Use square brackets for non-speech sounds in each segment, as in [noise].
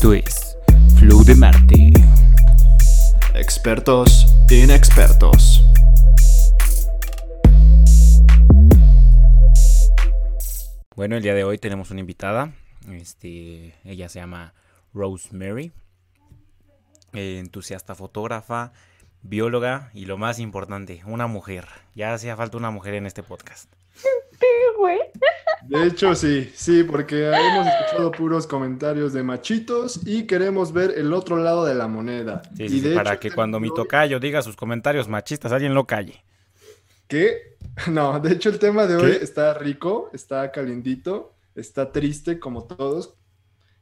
Esto es Flow de Marte. Expertos inexpertos. Bueno, el día de hoy tenemos una invitada. Este, ella se llama Rosemary. eh, entusiasta fotógrafa, bióloga y lo más importante, una mujer. Ya hacía falta una mujer en este podcast. [laughs] güey. De hecho, sí, sí, porque hemos escuchado puros comentarios de machitos y queremos ver el otro lado de la moneda. Sí, y sí, sí, de para hecho, que el cuando mi hoy- tocayo diga sus comentarios machistas, alguien lo calle. ¿Qué? [laughs] No, de hecho el tema de hoy está rico, está calientito, está triste como todos.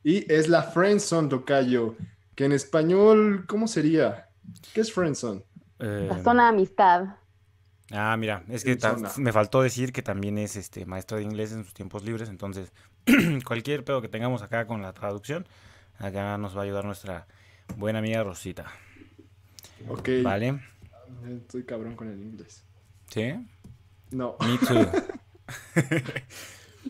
Y es la friendzone, tocayo, que en español, ¿cómo sería? ¿Qué es friendzone? Eh, La zona de amistad. Ah, mira, es que me faltó decir que también es este maestra de inglés en sus tiempos libres, entonces [clears throat] cualquier pedo que tengamos acá con la traducción, acá nos va a ayudar nuestra buena amiga Rosita, Ok. ¿vale? Estoy cabrón con el inglés. ¿Sí? No. Me [laughs] too.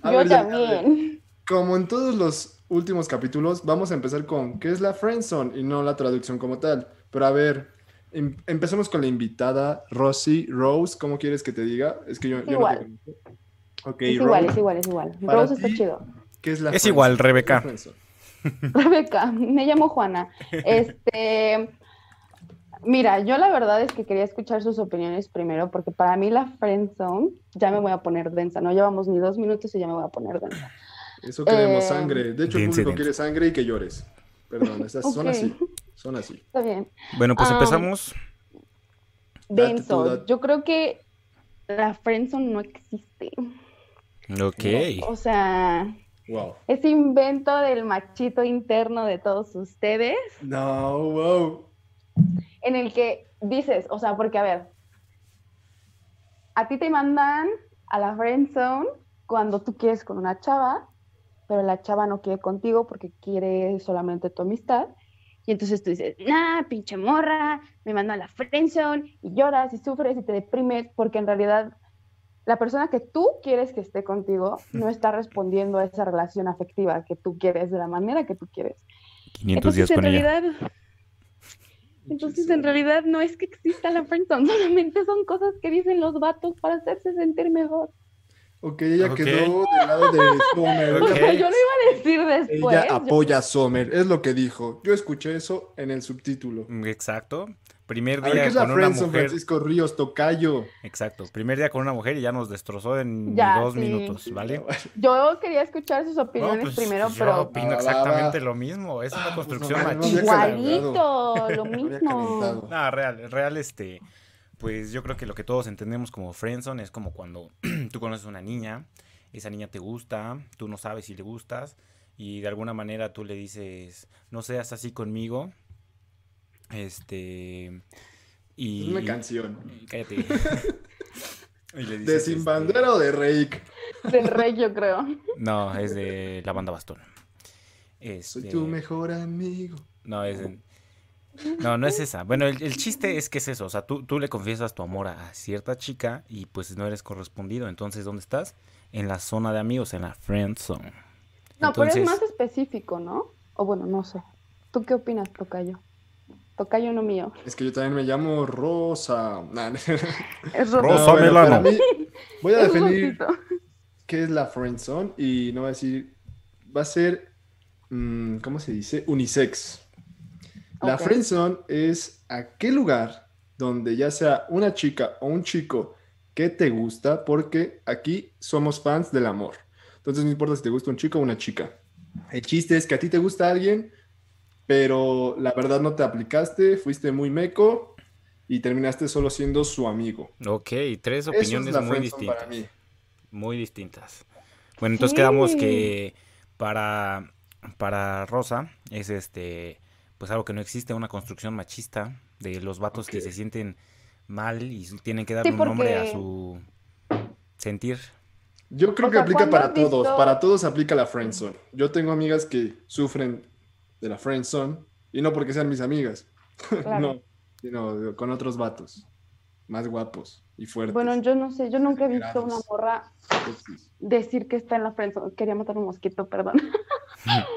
A Yo ver, también. Como en todos los últimos capítulos, vamos a empezar con ¿qué es la friendzone? Y no la traducción como tal. Pero a ver, em- empecemos con la invitada, Rosy Rose. ¿Cómo quieres que te diga? Es que yo, yo no Igual. te conozco. Ok, Es igual, es igual, es igual. para Rose está chido. ¿qué es la Es igual? Rebeca. [laughs] [laughs] Rebeca, me llamo Juana. Este, mira, yo la verdad es que quería escuchar sus opiniones primero, porque para mí la friend zone ya me voy a poner densa. No llevamos ni dos minutos y ya me voy a poner densa. Eso queremos Eh, sangre. De hecho, el público quiere sangre y que llores. Perdón, esas son así. Son así. Está bien. Bueno, pues empezamos. Denso. Yo creo que la friend zone no existe. Ok. O sea, Wow. es invento del machito interno de todos ustedes. No, wow. en el que dices, o sea, porque a ver, a ti te mandan a la friend zone cuando tú quieres con una chava, pero la chava no quiere contigo porque quiere solamente tu amistad. Y entonces tú dices, nah, pinche morra, me mandan a la friend zone y lloras y sufres y te deprimes porque en realidad la persona que tú quieres que esté contigo no está respondiendo a esa relación afectiva que tú quieres de la manera que tú quieres. 500 días Entonces, en ella. realidad, entonces, en realidad no es que exista la friendzone, [laughs] solamente son cosas que dicen los vatos para hacerse sentir mejor. Ok, ella quedó del lado de Sommer. Ok. Ella- O sea, yo lo iba a decir después. Ella yo- apoya a Sommer, es lo que dijo. Yo escuché eso en el subtítulo. Exacto. Primer A ver, día ¿qué es la con una friendzone, mujer. Francisco Ríos Tocayo? Exacto. Primer día con una mujer y ya nos destrozó en Ya, dos sí. minutos, ¿vale? [laughs] Yo quería escuchar sus No, opiniones pues, primero, yo pero opino va, exactamente lo mismo. Es una Ah, pues, construcción no, no, no machista. igualito, lo [laughs] No mismo. No, real, real, este, pues yo creo que lo que todos entendemos como friendzone es como cuando [clears throat] tú conoces a una niña, esa niña te gusta, tú no sabes si le gustas y de alguna manera tú le dices, no seas así conmigo, este, y... Es una canción. y Cállate. [laughs] Y le ¿De Sin este, Bandera o de Reik? Del rey, yo creo. [laughs] No, es de la banda Bastón. Soy Este, tu mejor amigo. No, es de- No, no es esa. Bueno, el, el chiste es que es eso. O sea, tú, tú le confiesas tu amor a cierta chica y pues no eres correspondido. Entonces, ¿dónde estás? En la zona de amigos, en la friend zone. No, pero es más específico, ¿no? O bueno, no sé. ¿Tú qué opinas, Tocayo? Tocayo no mío. Es que yo también me llamo Rosa. [laughs] Nah, Es Rosa bueno, Melano. mí, voy a Es definir qué es la friendzone y no voy a decir, va a ser, mm, ¿cómo se dice? Unisex. La Ok. friendzone es aquel lugar donde ya sea una chica o un chico que te gusta, porque aquí somos fans del amor. Entonces no importa si te gusta un chico o una chica. El chiste es que a ti te gusta alguien, pero la verdad no te aplicaste, fuiste muy meco y terminaste solo siendo su amigo. Ok, tres Eso es opiniones la muy friendzone para distintas. mí. Muy distintas. Bueno, entonces quedamos que para, para Rosa es este, pues algo que no existe, una construcción machista de los vatos que se sienten mal y tienen que darle Sí, un nombre a su sentir. Yo creo O que sea, aplica ¿cuándo para visto- todos, para todos aplica la friendzone. Yo tengo amigas que sufren de la friendzone y no porque sean mis amigas, [laughs] Claro. no, sino con otros vatos más guapos. Y fuertes. Bueno, yo no sé, yo nunca he visto una Exagerados. morra Sexys. decir que está en la friendzone. Quería matar un mosquito, perdón. [laughs]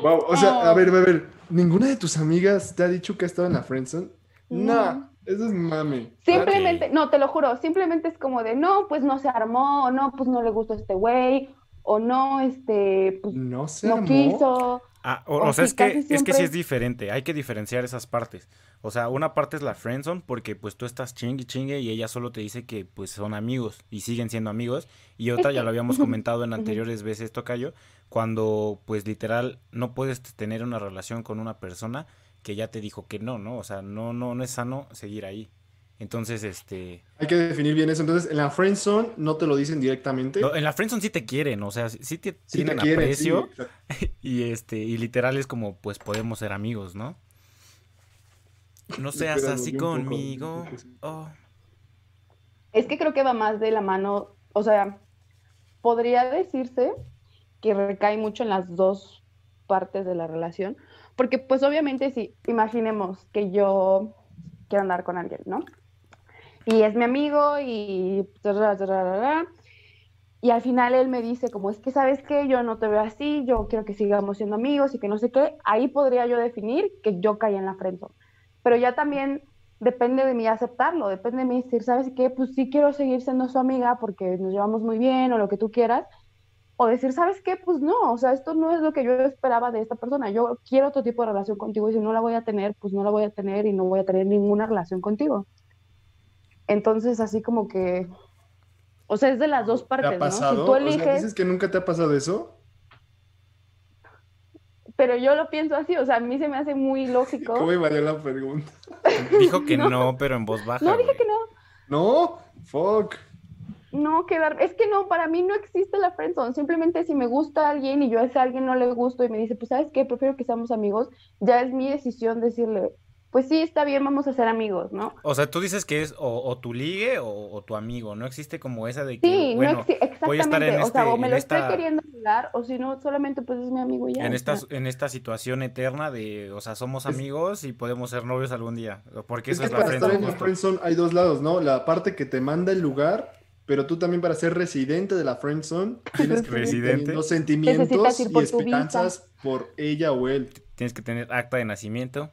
Wow, o sea, a ver, a ver, ¿ninguna de tus amigas te ha dicho que ha estado en la friendzone? No. Nah, eso es mame. Simplemente, no, te lo juro, simplemente es como de, no, pues no se armó, o no, pues no le gustó este güey, o no, este, pues No se no armó. quiso. Ah, o, sea, es que, es que sí es- diferente, hay que diferenciar esas partes. O sea, una parte es la friendzone porque pues tú estás chingue chingue y ella solo te dice que pues son amigos y siguen siendo amigos. Y otra ya lo habíamos comentado en anteriores veces, Tocayo, cuando pues literal no puedes tener una relación con una persona que ya te dijo que no, ¿no? O sea, no, no, no es sano seguir ahí. Entonces, este... Hay que definir bien eso. Entonces, en la friendzone no te lo dicen directamente. no, en la friendzone sí te quieren, o sea, sí sí te Sí te tienen quieren, sí, aprecio exacto. [laughs] y este, y literal es como pues podemos ser amigos, ¿no? No seas así conmigo. sí. Oh. Es que creo que va más de la mano, o sea, podría decirse que recae mucho en las dos partes de la relación, porque pues obviamente si imaginemos que yo quiero andar con alguien, ¿no? Y es mi amigo y y al final él me dice como es que sabes que yo no te veo así, yo quiero que sigamos siendo amigos y que no sé qué, ahí podría yo definir que yo caí en la friendzone. Pero ya también depende de mí aceptarlo, depende de mí decir, ¿sabes qué? Pues sí quiero seguir siendo su amiga porque nos llevamos muy bien o lo que tú quieras. O decir, ¿sabes qué? Pues no, o sea, esto no es lo que yo esperaba de esta persona. Yo quiero otro tipo de relación contigo y si no la voy a tener, pues no la voy a tener y no voy a tener ninguna relación contigo. Entonces, así como que, o sea, es de las dos ¿Te partes, ¿no? Si tú O sea, eliges, ¿dices que nunca te ha pasado eso? pero yo lo pienso así, o sea, a mí se me hace muy lógico. ¿Cómo iba la pregunta? Dijo que [laughs] No. no, pero en voz baja. No, dije güey. que no. No, fuck. No, quedar. Es que no, para mí no existe la friendzone. Simplemente si me gusta alguien y yo a ese alguien no le gusto y me dice, pues, ¿sabes qué? Prefiero que seamos amigos, ya es mi decisión decirle, pues sí, está bien, vamos a ser amigos, ¿no? O sea, tú dices que es o, o tu ligue o, o tu amigo. No existe como esa de que, Sí, bueno, no existe, voy a estar exactamente. en o sea, este- o me lo esta- estoy queriendo ligar, o si no, solamente pues es mi amigo y ya. en esta, en esta situación eterna de, o sea, somos Es- amigos y podemos ser novios algún día. Porque Es eso que es la para estar friendzone en la friendzone hay dos lados, ¿no? La parte que te manda el lugar, pero tú también para ser residente de la friendzone [laughs] tienes que Residente. teniendo sentimientos Necesitas ir y por tu esperanzas por ella o él. Tienes que tener acta de nacimiento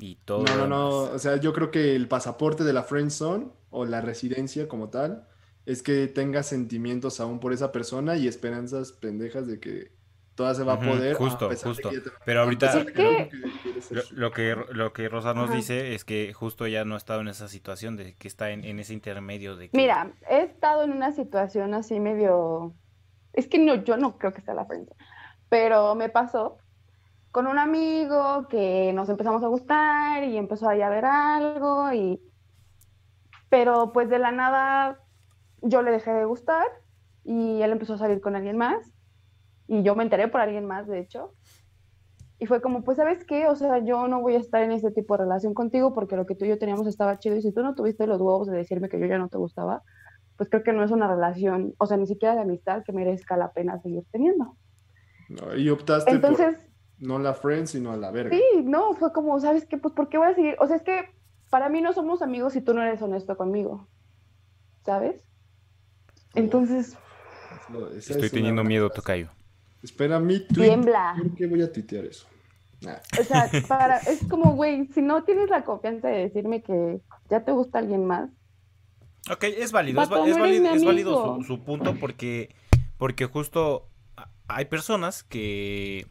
y todo. No, no, no. O sea, yo creo que el pasaporte de la friendzone o la residencia como tal es que tengas sentimientos aún por esa persona y esperanzas pendejas de que toda se va a poder. justo, justo. te- Pero a ahorita- que- Lo, que, lo que Rosa nos Ajá. dice es que justo ella no ha estado en esa situación de que está en, en ese intermedio de que... Mira, he estado en una situación así medio. Es que no, yo no creo que sea la friendzone, pero me pasó con un amigo que nos empezamos a gustar y empezó ahí a ver algo y. Pero pues de la nada yo le dejé de gustar y él empezó a salir con alguien más y yo me enteré por alguien más, de hecho. Y fue como, pues, ¿sabes qué? O sea, yo no voy a estar en ese tipo de relación contigo porque lo que tú y yo teníamos estaba chido y si tú no tuviste los huevos de decirme que yo ya no te gustaba, pues creo que no es una relación, o sea, ni siquiera de amistad que merezca la pena seguir teniendo. No, y optaste Entonces, por no la friend, sino a la verga. sí, no, fue como, ¿sabes qué? Pues, ¿por qué voy a seguir? O sea, es que para mí no somos amigos si tú no eres honesto conmigo, ¿sabes? Entonces, No, Estoy es teniendo miedo, frase. Tocayo. Espera mi tweet. tiembla. ¿Por qué voy a tuitear eso? Nah. O sea, [laughs] para, es como, güey, si no tienes la confianza de decirme que ya te gusta alguien más, Ok, es válido, es, va- válido, es válido su, su punto porque, porque justo hay personas que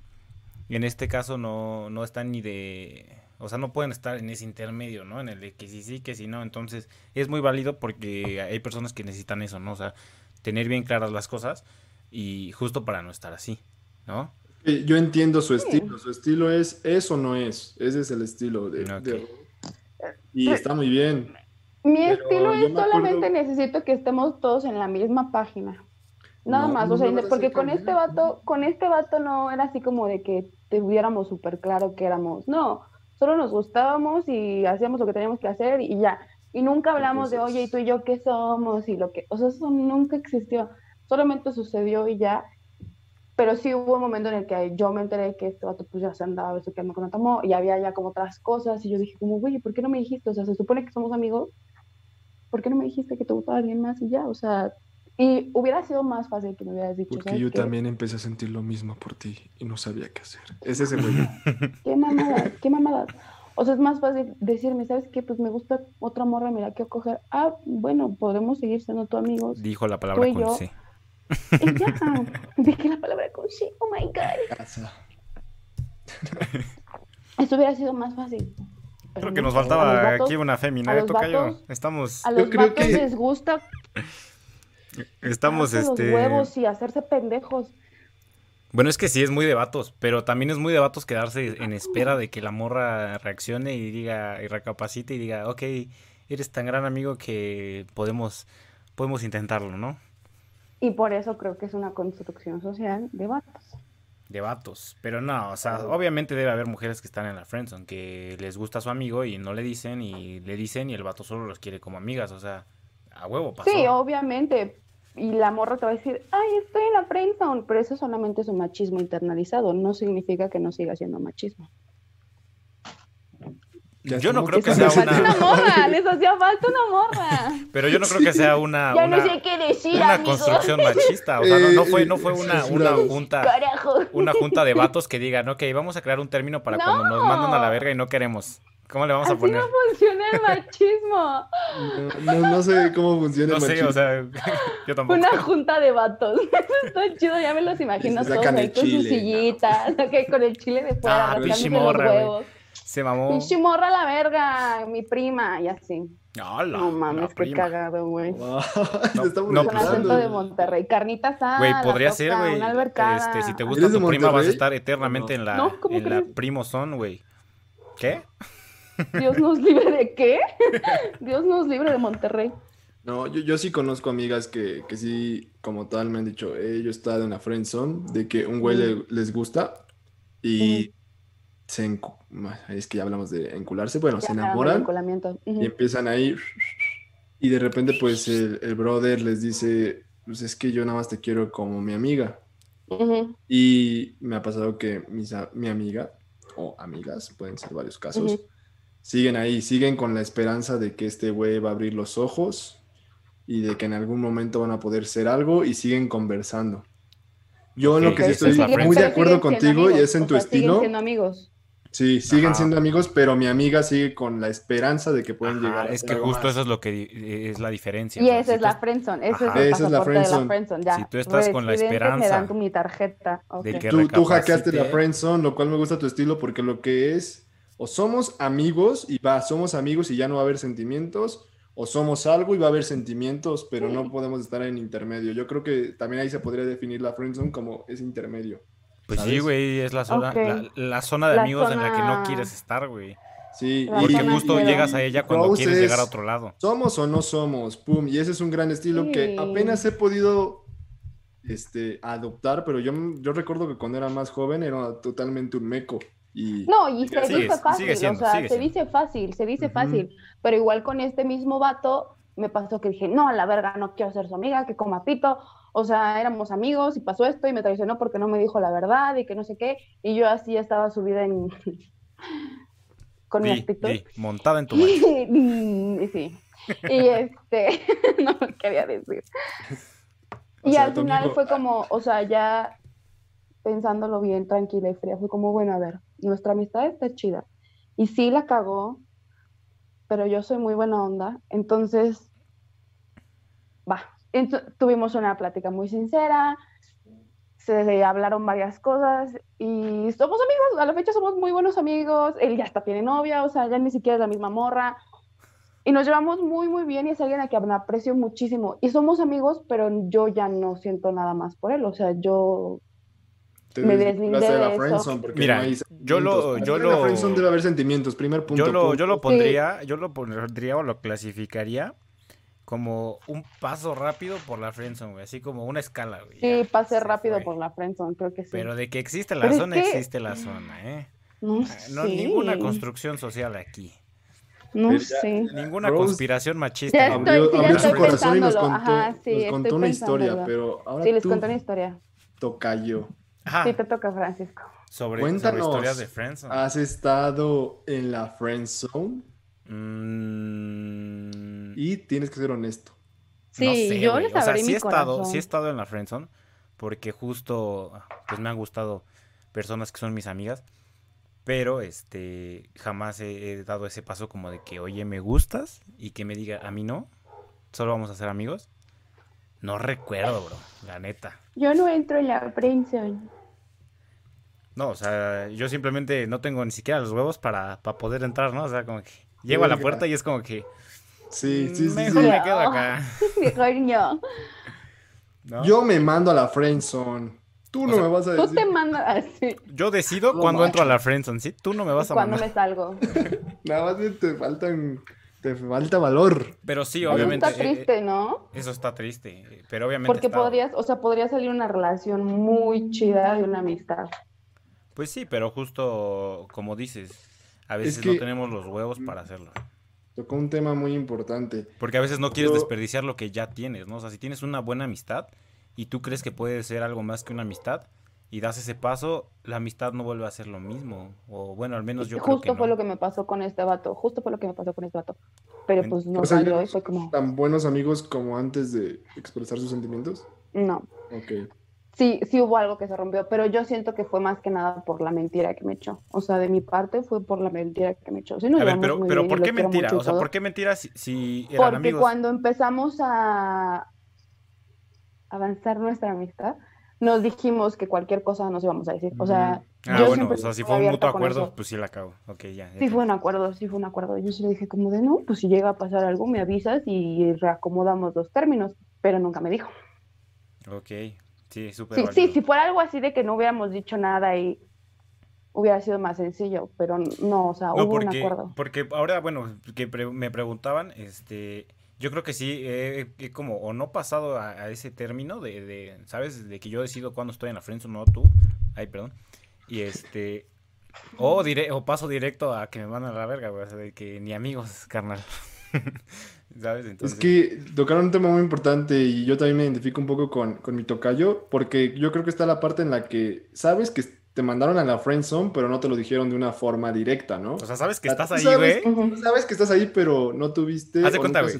en este caso no, no están ni de... O sea, no pueden estar en ese intermedio, ¿no? En el de que sí sí, que sí no. Entonces, es muy válido porque hay personas que necesitan eso, ¿no? O sea, tener bien claras las cosas y justo para no estar así, ¿no? Eh, Yo entiendo su estilo. Su estilo es es o no es. Ese es el estilo de. Ok. de- Y está muy bien. Mi estilo es me solamente acuerdo- necesito que estemos todos en la misma página. Nada No, más, o sea, porque con este vato, con este vato no era así como de que tuviéramos súper claro que éramos, no, solo nos gustábamos y hacíamos lo que teníamos que hacer y ya. Y nunca hablamos de, oye, ¿y tú y yo qué somos? Y lo que, o sea, eso nunca existió, solamente sucedió y ya. Pero sí hubo un momento en el que yo me enteré que este vato pues ya se andaba besuqueando con Otomo y había ya como otras cosas y yo dije como, güey, ¿por qué no me dijiste? O sea, se supone que somos amigos. ¿por qué no me dijiste que te gustaba alguien más y ya? O sea, y hubiera sido más fácil que me hubieras dicho. Porque ¿sabes yo qué? también empecé a sentir lo mismo por ti y no sabía qué hacer. Es ese güey. [laughs] Qué mamadas, qué mamadas. O sea, es más fácil decirme, ¿sabes qué? Pues me gusta otra morra, mira, quiero coger. Ah, bueno, podemos seguir siendo tu amigos. Dijo la palabra y con yo- C. Y ya, [laughs] [laughs] dije la palabra con sí, oh my God. Eso hubiera sido más fácil. Pero Creo que no, nos a los faltaba vatos- aquí una fémina, ¿eh, Tocayo? Estamos, A los creo vatos que- les gusta estamos, este... los huevos y hacerse pendejos. Bueno, es que sí es muy de vatos, pero también es muy de vatos quedarse en espera de que la morra reaccione y diga, y recapacite y diga, ok, eres tan gran amigo que podemos, podemos intentarlo, ¿no? Y por eso creo que es una construcción social de vatos. De vatos. Pero no, o sea, obviamente debe haber mujeres que están en la friendzone, que les gusta a su amigo y no le dicen, y le dicen y el vato solo los quiere como amigas, o sea, a huevo pasó. Sí, obviamente. Y la morra te va a decir, ay, estoy en la friendzone, pero eso solamente es un machismo internalizado, no significa que no siga siendo machismo. Yo no creo que Les sea hacía falta una... una morra, les hacía falta una morra. Pero yo no creo que sea una... ya una... no sé qué decir, una amigos. construcción machista, o sea, no, no fue, no fue una, una junta, Carajo. una junta de vatos que digan, ok, vamos a crear un término para cuando nos No. mandan a la verga y no queremos. ¿Cómo le vamos a Así poner? no funciona el machismo. No, no, no sé cómo funciona No el sé, machismo. o sea, [laughs] yo tampoco. Una junta de vatos. [laughs] Eso está chido, ya me los imagino todos ahí el con sus sillitas, ok, con el chile de fuera, Ah, los morra, güey. huevos. Se mamó. Pinche morra a la verga, mi prima, y así. Hola, No la mames, qué cagado, güey. Wow, [laughs] No, estamos no, Con pues, acento retando. de Monterrey. Carnita asada. Güey, la podría ser, güey. Este, si te gusta ¿Eres de tu prima, vas a estar eternamente en la, No, ¿cómo en la crees? primo son, güey. ¿Qué? Dios nos libre de qué? [laughs] Dios nos libre de Monterrey. No, yo, yo sí conozco amigas que, que sí, como tal, me han dicho, eh, yo he estado en la friendzone, de que un güey le- les gusta y se encu- es que ya hablamos de encularse, bueno, Ya se enamoran enculamiento. Ujú. y empiezan a ir y de repente pues el, el brother les dice, pues es que yo nada más te quiero como mi amiga. Y me ha pasado que mis mi amiga o amigas, pueden ser varios casos. Siguen ahí, siguen con la esperanza de que este güey va a abrir los ojos y de que en algún momento van a poder ser algo y siguen conversando. Yo en lo Ok, que sí esa es estoy la muy de friendzone. acuerdo siguen contigo y amigos, es en tu sea, siguen estilo. siendo amigos. Sí, siguen Ajá. siendo amigos, pero mi amiga sigue con la esperanza de que pueden Ajá, llegar a es que algo justo más. eso es lo que es la diferencia. Y o sea, esa si es tú la friendzone, ese Ajá. es el Esa es la la friendzone. friendzone, ya. Si tú estás con la esperanza me dan tu- mi tarjeta. ok. de que Tú, tú hackeaste la friendzone, lo cual me gusta tu estilo porque lo que es, o somos amigos y va, somos amigos y ya no va a haber sentimientos, o somos algo y va a haber sentimientos, pero no podemos estar en intermedio. Yo creo que también ahí se podría definir la friendzone como ese intermedio. Pues sí, güey, es la zona, la, la zona de La amigos en la que no quieres estar, güey. Sí, La Porque justo llegas a ella cuando Rose quieres es- llegar a otro lado. somos o no somos, pum, y ese es un gran estilo que apenas he podido este, adoptar, pero yo, yo recuerdo que cuando era más joven era totalmente un meco. Y No, y se Sigue- dice fácil, sigue siendo, o sea, sigue se dice fácil, se dice fácil, pero igual con este mismo vato me pasó que dije, no, a la verga, no quiero ser su amiga, que coma pito, o sea, éramos amigos y pasó esto y me traicionó porque no me dijo la verdad y que no sé qué, y yo así estaba subida en... [laughs] con mi actitud. di, montada en tu. Y [laughs] sí. Y este, [laughs] no me quería decir. O Y sea, al final amigo- fue como, o sea, ya pensándolo bien, tranquila y fría, fue como, bueno, a ver, nuestra amistad está chida. Y sí la cagó, pero yo soy muy buena onda, entonces, va. Tuvimos una plática muy sincera, se hablaron varias cosas y somos amigos, a la fecha somos muy buenos amigos, él ya hasta tiene novia, o sea, ya ni siquiera es la misma morra. Y nos llevamos muy, muy bien y es alguien a quien aprecio muchísimo. Y somos amigos, pero yo ya no siento nada más por él. O sea, yo te me deslindé de la de eso. friendzone porque Mira, no hay yo lo- yo En la lo- friendzone debe haber sentimientos, primer punto. Yo lo, punto. yo lo Sí. pondría, yo lo pondría o lo clasificaría como un paso rápido por la friendzone, güey. Así como una escala, güey. sí ya, pasé se rápido fue. por la friendzone, creo que sí. Pero de que existe la Pero es zona, que- existe la zona, ¿eh? no Ah, No, sé. ninguna construcción social aquí. No ya- sé. Ninguna Rose- conspiración machista. Ya estoy- Abrió, ya su corazón y nos pensándolo. contó, Ajá, sí, nos estoy contó una historia, pensándolo. pero ahora Sí, les tú, conté una historia. tocayo, Ajá, Sí, te toca, Francisco. sobre, sobre cuéntanos. historias de friendzone. ¿has estado en la friendzone? Mm, y tienes que ser honesto. Sí, no sé, yo les O sea, sí mi he estado, sí he estado en la friendzone porque justo pues me han gustado personas que son mis amigas, pero este jamás he, he dado ese paso como de que, "Oye, me gustas" y que me diga, "A mí no, solo vamos a ser amigos." No recuerdo, bro, la neta. Yo no entro en la friendzone. No, o sea, yo simplemente no tengo ni siquiera los huevos para, para poder entrar, ¿no? O sea, como que llego a la puerta y es como que Sí, sí, sí. mejor sí. me quedo acá. [laughs] Mejor no. ¿no? Yo me mando a la friendzone. Tú no sea, me vas a Tú decir. te mandas así. Yo decido No cuando entro a la friendzone, ¿sí? Tú no me vas a Cuando mandar. me salgo. [laughs] Nada más te faltan. Te falta valor. Pero sí, Eso obviamente. está eh, eh, triste, ¿no? Eso está triste, pero obviamente Porque está- podrías, o sea, podría salir una relación muy chida de una amistad. Pues sí, pero justo como dices, a veces que- no tenemos los huevos para hacerlo. Tocó un tema muy importante. Porque a veces no quieres Yo- desperdiciar lo que ya tienes, ¿no? O sea, si tienes una buena amistad y tú crees que puede ser algo más que una amistad y das ese paso, la amistad no vuelve a ser lo mismo. O bueno, al menos yo creo Justo que fue no. lo que me pasó con este vato. Justo fue lo que me pasó con este vato. Pero pues no O sea, salió y fue como, ¿Tan buenos amigos como antes de expresar sus sentimientos? no. Ok. Sí, sí hubo algo que se rompió, pero yo siento que fue más que nada por la mentira que me echó. O sea, de mi parte fue por la mentira que me echó. Sí, nos A ver, pero, pero bien ¿por qué mentira? O sea. ¿por qué mentira si, si eran Porque amigos? cuando empezamos a avanzar nuestra amistad, nos dijimos que cualquier cosa nos íbamos a decir. O sea, Ah, yo bueno, o sea, si fue un mutuo acuerdo, pues sí la cago. Ok, ya. ya Sí fue un acuerdo, sí fue un acuerdo. Yo sí le dije como de, no, pues si llega a pasar algo, me avisas y reacomodamos los términos, pero nunca me dijo. Ok, sí, súper Sí, sí, si fuera algo así de que no hubiéramos dicho nada y hubiera sido más sencillo, pero no, o sea, No, hubo un porque, acuerdo. porque ahora, bueno, que pre- me preguntaban, este, yo creo que sí, he, he como, o no pasado a, a ese término de, de, ¿sabes? De que yo decido cuándo estoy en la friendzone, no tú, ay, perdón, y este, o, dire- o paso directo a que me mandan a la verga, güey, o sea, de que ni amigos, carnal, [laughs] ¿sabes? Entonces, Es que tocaron un tema muy importante y yo también me identifico un poco con, con mi tocayo, porque yo creo que está la parte en la que sabes que te mandaron a la friend zone, pero no te lo dijeron de una forma directa, ¿no? o sea, ¿sabes que Tú estás ahí, güey? Sabes que estás ahí, pero no tuviste. Haz de cuenta, güey.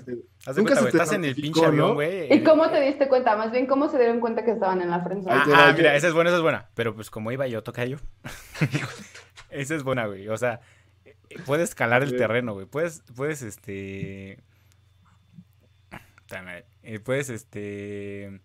Haz de cuenta, güey, estás en el pinche avión, ¿no? ¿Y cómo te diste cuenta? Más bien, ¿cómo se dieron cuenta que estaban en la friendzone? Ahí Ah, ah, mira, esa es buena, esa es buena. Pero pues como iba yo, toca yo. [laughs] esa es buena, güey. O sea, puedes escalar el terreno, güey. Puedes, puedes, este. Eh, puedes, este.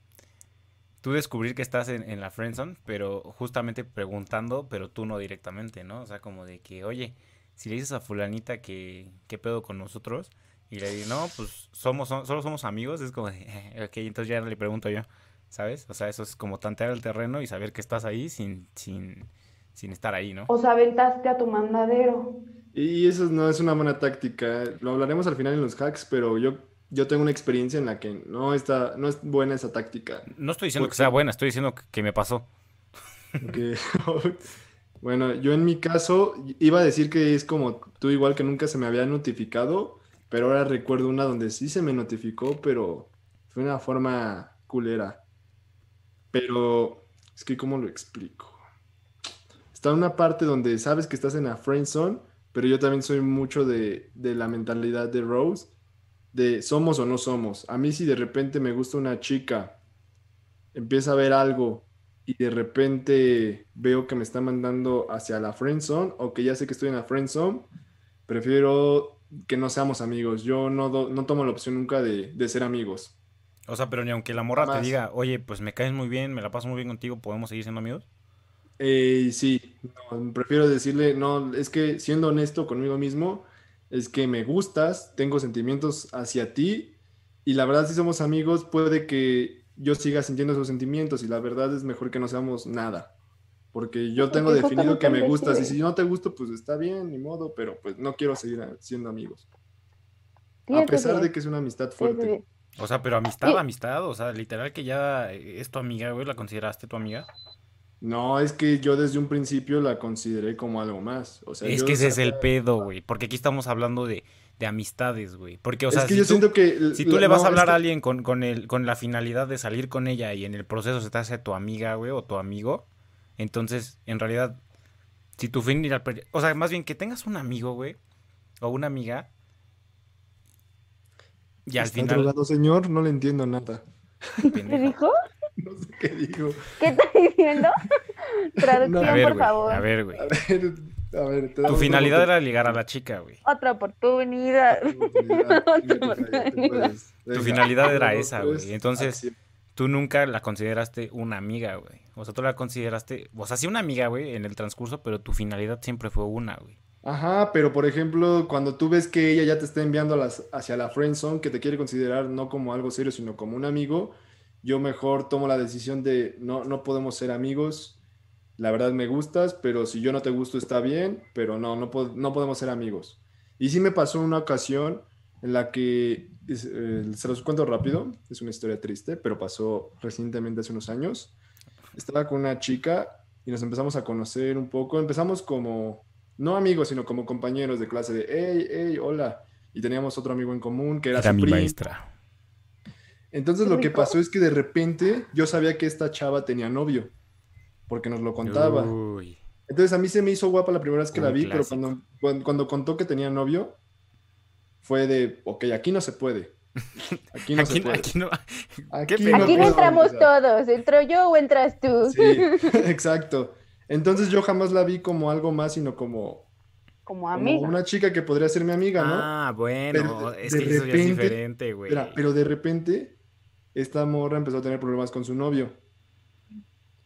Tú descubrir que estás en, en la friendzone, pero justamente preguntando, pero tú no directamente, ¿no? O sea, como de que, oye, si le dices a fulanita que, ¿qué pedo con nosotros? Y le digo, no, pues somos, son- solo somos amigos, es como de, "Eh, [laughs] ok, entonces ya le pregunto yo. ¿Sabes? O sea, eso es como tantear el terreno y saber que estás ahí sin, sin, sin estar ahí, ¿no? O sea, aventaste a tu mandadero. Y eso no es una buena táctica. Lo hablaremos al final en los hacks, pero yo, yo tengo una experiencia en la que no está, no es buena esa táctica. No estoy diciendo que sea buena, estoy diciendo que, me pasó. [laughs] Bueno, yo en mi caso iba a decir que es como tú, igual que nunca se me había notificado, pero ahora recuerdo una donde sí se me notificó, pero fue una forma culera. Pero es que, ¿cómo lo explico? Está una parte donde sabes que estás en la friend zone, pero yo también soy mucho de, de la mentalidad de Rose, de somos o no somos. A mí si de repente me gusta una chica, empieza a ver algo y de repente veo que me está mandando hacia la friend zone o que ya sé que estoy en la friend zone, prefiero que no seamos amigos. Yo no, do- no tomo la opción nunca de, de ser amigos. O sea, pero ni aunque la morra te diga, oye, pues me caes muy bien, me la paso muy bien contigo, ¿podemos seguir siendo amigos? Eh, sí, no, prefiero decirle, no, es que siendo honesto conmigo mismo, es que me gustas, tengo sentimientos hacia ti y la verdad si somos amigos puede que yo siga sintiendo esos sentimientos y la verdad es mejor que no seamos nada. Porque yo tengo definido que me gustas y si no te gusto pues está bien, ni modo, pero pues no quiero seguir siendo amigos. A pesar de que es una amistad fuerte. O sea, pero amistad, Sí. amistad, o sea, literal que ya es tu amiga, güey, ¿la consideraste tu amiga? No, es que yo desde un principio la consideré como algo más. O sea, es yo que ese es el pedo, güey, porque aquí estamos hablando de, de amistades, güey. Porque, o Es sea, que si yo tú, siento que... si tú la- le vas no, a es hablar que- a alguien con, con, el, con la finalidad de salir con ella y en el proceso se te hace tu amiga, güey, o tu amigo, entonces, en realidad, si tu fin... ir al pre- O sea, más bien que tengas un amigo, güey, o una amiga, Y al ¿Está final, drogado, señor? No le entiendo nada. ¿Qué dijo? [laughs] No sé qué dijo. ¿Qué está diciendo? [laughs] Traducción, ver, por favor. a ver, güey. A ver, a ver. te Tu finalidad era ligar a la chica, güey. Otra oportunidad. Otra oportunidad. [laughs] Tu finalidad era esa, güey. Entonces. Tú nunca la consideraste una amiga, güey. O sea, tú la consideraste, o sea, sí una amiga, güey, en el transcurso, pero tu finalidad siempre fue una, güey. Ajá, pero por ejemplo, cuando tú ves que ella ya te está enviando las- hacia la friend zone, que te quiere considerar no como algo serio, sino como un amigo, yo mejor tomo la decisión de no, no podemos ser amigos. La verdad me gustas, pero si yo no te gusto está bien, pero no, no, no podemos ser amigos. Y sí me pasó una ocasión en la que, eh, se los cuento rápido, es una historia triste, pero pasó recientemente hace unos años. Estaba con una chica y nos empezamos a conocer un poco. Empezamos como, no amigos, sino como compañeros de clase de, hey, hey, hola. Y teníamos otro amigo en común que era, Era su mi primo. maestra. Entonces lo que pasó es que de repente yo sabía que esta chava tenía novio, porque nos lo contaba. Uy. Entonces a mí se me hizo guapa la primera vez que la vi, pero clásico. cuando, cuando, cuando contó que tenía novio, fue de, ok, aquí no se puede. Aquí no [laughs] se puede. aquí no. Aquí no Aquí no puedo entramos empezar". todos. ¿Entro yo o entras tú? Sí, [laughs] exacto. Entonces yo jamás la vi como algo más, sino como, Como como amiga. una chica que podría ser mi amiga, ¿no? Ah, bueno, Pero de- es de que eso ya es repente- diferente, güey. Pero de repente esta morra empezó a tener problemas con su novio.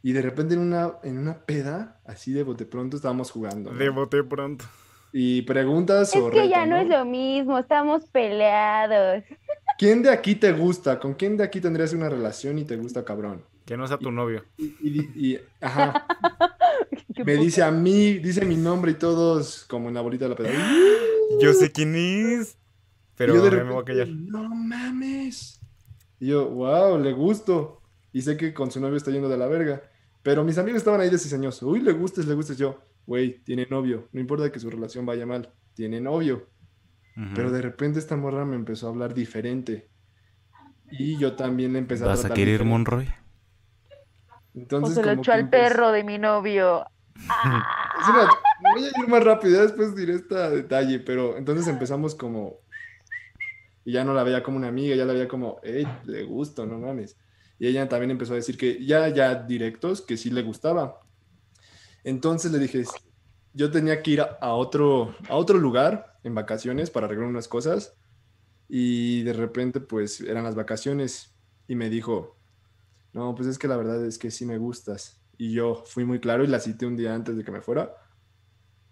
Y de repente en una, en una peda, así de bote pronto estábamos jugando. ¿no? De bote pronto. Y preguntas Es o que ya no es lo mismo, estamos peleados. ¿Quién de aquí te gusta? ¿Con quién de aquí tendrías una relación y te gusta cabrón? Que no sea tu novio. Y, y- y- ajá, [laughs] me dice a mí, dice mi nombre y todos como en la bolita de la peda. Yo sé quién es. Pero yo de me voy a repente, callar. no mames. Y yo, wow, le gusto. Y sé que con su novio está yendo de la verga. Pero mis amigos estaban ahí desdiseñosos. Uy, le gustes, le gustes. Yo, güey, tiene novio. No importa que su relación vaya mal. Tiene novio. Pero de repente esta morra me empezó a hablar diferente. Y yo también le empecé a ¿Vas a querer, diferente. Monroy? O Entonces, se lo echó al perro de mi novio. [laughs] Espera, voy a ir más rápido, ya después diré este detalle, pero entonces empezamos como... Y ya no la veía como una amiga, ya la veía como, hey, le gusto, no mames. Y ella también empezó a decir que ya, ya directos, que sí le gustaba. Entonces le dije, yo tenía que ir a, otro, a otro lugar en vacaciones para arreglar unas cosas. Y de repente, pues, eran las vacaciones. Y me dijo, no, pues es que la verdad es que sí me gustas. Y yo fui muy claro y la cité un día antes de que me fuera.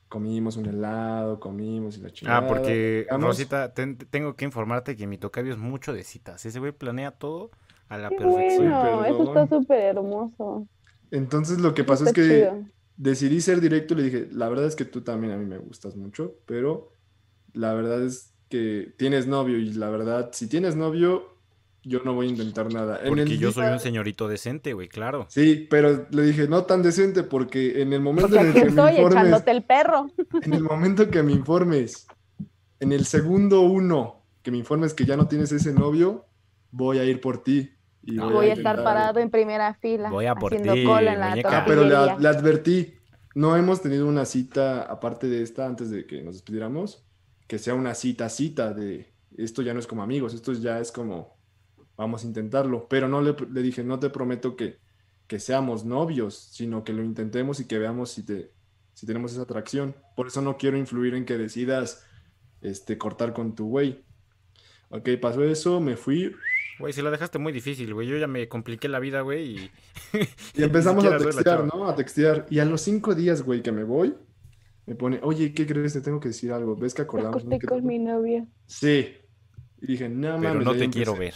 Comimos un helado, comimos y la chingada. Ah, porque, llegamos. Rosita, ten- tengo que informarte que mi tocayo es mucho de citas. Ese güey planea todo a la Qué perfección. bueno, eso está súper hermoso. Entonces lo que pasó es que chido. decidí ser directo y le dije, la verdad es que tú también a mí me gustas mucho, pero la verdad es que tienes novio y la verdad, si tienes novio, yo no voy a intentar nada. En Porque el yo soy día- un señorito decente, güey, claro. Sí, pero le dije, no tan decente porque en el momento Porque en el que me estoy informes, echándote el perro. [laughs] en el momento que me informes, en el segundo uno, que me informes que ya no tienes ese novio, voy a ir por ti. Y No, Voy a estar parado en primera fila. Voy a por haciendo ti, cola en la muñeca. Ah, pero le, le advertí, no hemos tenido una cita aparte de esta antes de que nos despidiéramos, que sea una cita cita de esto ya no es como amigos, esto ya es como vamos a intentarlo, pero no le, le dije, no te prometo que, que seamos novios, sino que lo intentemos y que veamos si te si tenemos esa atracción. Por eso no quiero influir en que decidas este cortar con tu güey. Ok, pasó eso, me fui Güey, si la dejaste muy difícil, güey. Yo ya me compliqué la vida, güey, y... [laughs] Y empezamos a textear. ¿no? A textear. Y a los cinco días, güey, que me voy, me pone, oye, ¿qué crees? Te tengo que decir algo. ¿Ves que acordamos? corté ¿no? con mi novio. Sí. Y dije, no Pero mames. no ahí te quiero ver.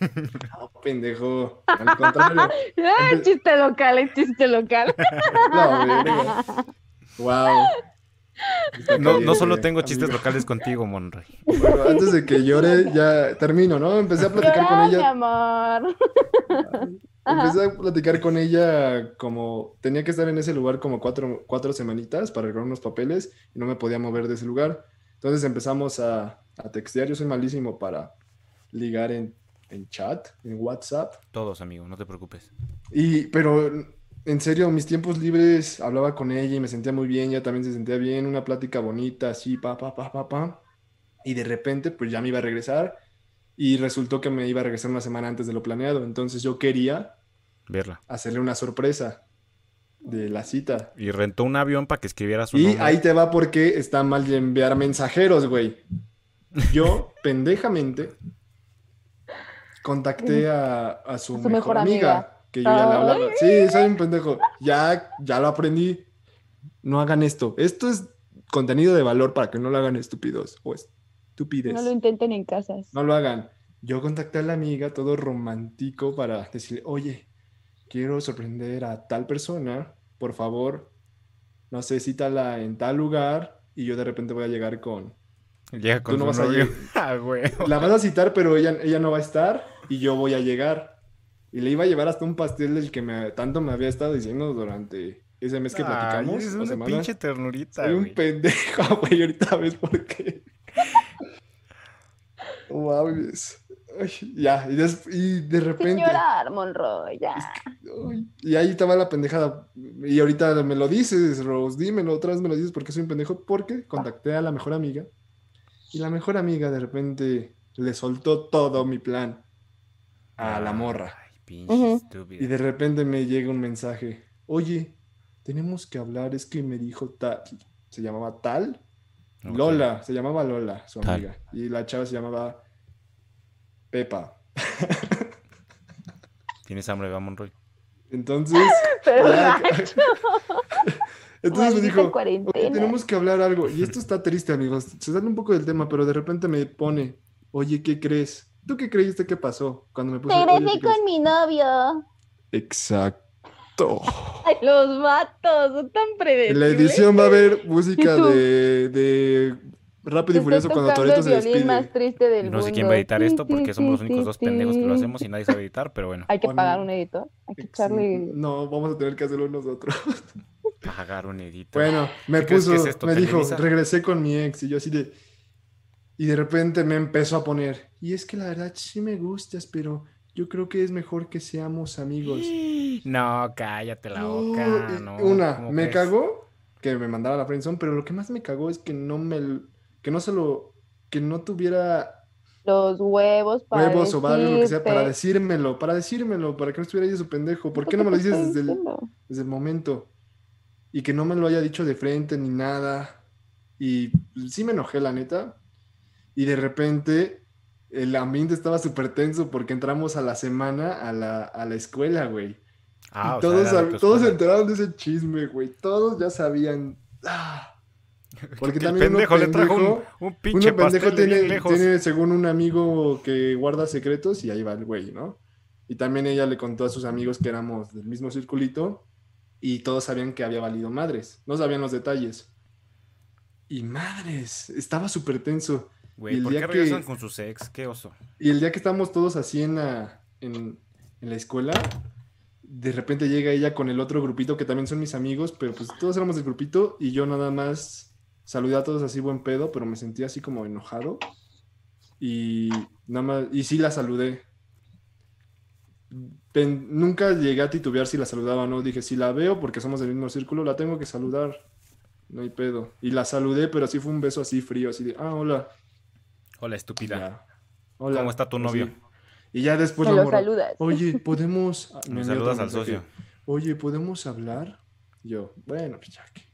No, pendejo. Al contrario. [laughs] Ah, chiste local, es chiste local. [laughs] No, verga. Wow. No, no solo tengo chistes amigo. locales contigo. Bueno, antes de que llore, ya termino, ¿no? Empecé a platicar con Llora, mi ella. amor. Empecé a platicar con ella como tenía que estar en ese lugar como cuatro, cuatro semanitas para arreglar unos papeles y no me podía mover de ese lugar. Entonces empezamos a, a textear. Yo soy malísimo para ligar en, en chat, en WhatsApp. Todos, amigo, no te preocupes. Y, pero en serio, mis tiempos libres hablaba con ella y me sentía muy bien. Ella también se sentía bien. Una plática bonita, así, pa, pa, pa, pa, pa. Y de repente, pues ya me iba a regresar. y resultó que me iba a regresar una semana antes de lo planeado. Entonces yo quería Verla. hacerle una sorpresa de la cita. Y rentó un avión para que escribiera su Y nombre. ahí te va porque está mal enviar mensajeros, güey. Yo, [laughs] pendejamente, contacté a, a su, A su mejor, mejor amiga, amiga. que yo ya le hablaba. Sí, soy un pendejo. Ya, ya lo aprendí. No hagan esto. Esto es contenido de valor para que no lo hagan estúpidos o estúpides. No lo intenten en casas. No lo hagan. Yo contacté a la amiga, todo romántico, para decirle, oye, quiero sorprender a tal persona, por favor, no sé, cítala en tal lugar y yo de repente voy a llegar con... Llega con Tú no su vas a novio. ir. [laughs] Ah, güey. La vas a citar, pero ella, ella no va a estar y yo voy a llegar. Y le iba a llevar hasta un pastel del que me, tanto me había estado diciendo durante ese mes que Ay, platicamos. o una semana. pinche ternurita, Soy un güey. pendejo, [laughs] güey, ahorita ves por qué. [laughs] No mames. Ay, ya, y, des- y de repente. llorar, Monroy, ya. ay, y ahí estaba la pendejada. Y ahorita me lo dices, Rose, dímelo, otra vez me lo dices porque soy un pendejo. Porque contacté a la mejor amiga. Y la mejor amiga de repente le soltó todo mi plan a la morra. Ay, pinche estúpida. Y de repente me llega un mensaje. Oye, tenemos que hablar. Es que me dijo tal. Se llamaba tal. Lola, se llamaba Lola, su Tal. amiga. Y la chava se llamaba Pepa. ¿Tienes hambre, va, Monroy? Entonces, [laughs] Pero ya- gacho. [laughs] entonces me dijo, oye, tenemos que hablar algo. Y esto está triste, amigos. Se sale un poco del tema, pero de repente me pone, oye, ¿qué crees? ¿Tú qué creíste que pasó? Cuando me puse, "Oye, Regresé ¿qué crees?". con mi novio. Exacto. Ay, los vatos, son tan En predecibles. la edición va a haber [laughs] música de, de Rápido y Furioso cuando Toreto se despide. más triste del No sé mundo. quién va a editar esto porque somos los únicos dos pendejos que lo hacemos y nadie sabe editar, pero bueno. [laughs] Hay que pagar un editor. Hay que echarle. No, vamos a tener que hacerlo nosotros. [laughs] Pagar un editor. Bueno, me ¿Qué crees puso, que es esto, me dijo, Televisa? regresé con mi ex y yo así de... Y de repente me empezó a poner, y es que la verdad sí me gustas, pero yo creo que es mejor que seamos amigos. [gasps] No, cállate la No, boca. y no, una, ¿cómo me crees? cagó que me mandara a la friendzone, pero lo que más me cagó es que no me... que no se lo... que no tuviera Los huevos para huevos o varios, lo que sea, para decírmelo, para decírmelo, para que no estuviera ahí su pendejo. ¿Por qué no me lo ¿Qué te dices desde el, desde el momento? Y que no me lo haya dicho de frente ni nada. Y sí me enojé, la neta. Y de repente el ambiente estaba súper tenso porque entramos a la semana a la, a la escuela, güey. Ah, y sea, todos, todos se enteraron de ese chisme, güey. Todos ya sabían. Ah. [laughs] Porque Que el también uno pendejo le trajo un, pendejo- un pinche uno pendejo tiene, lejos. tiene, según un amigo que guarda secretos y ahí va el güey, ¿no? Y también ella le contó a sus amigos que éramos del mismo circulito y todos sabían que había valido madres. No sabían los detalles. Y madres, estaba súper tenso. Güey, ¿por qué que- regresan con sus ex? Qué oso. Y el día que estábamos todos así en la, en, en la escuela, de repente llega ella con el otro grupito que también son mis amigos, pero pues todos éramos del grupito y yo nada más saludé a todos así buen pedo, pero me sentía así como enojado. Y nada más, y sí la saludé. Pen- nunca llegué a titubear si la saludaba o no. Dije, si la veo porque somos del mismo círculo, la tengo que saludar. No hay pedo. Y la saludé, pero sí fue un beso así frío, así de, ah, hola. Hola, estúpida. Ya. Hola. ¿Cómo está tu novio? Y ya después lo saludas. Oye, ¿podemos...? [laughs] ah, Me me saludas al socio. Oye, ¿podemos hablar? Yo, bueno, pues ya que...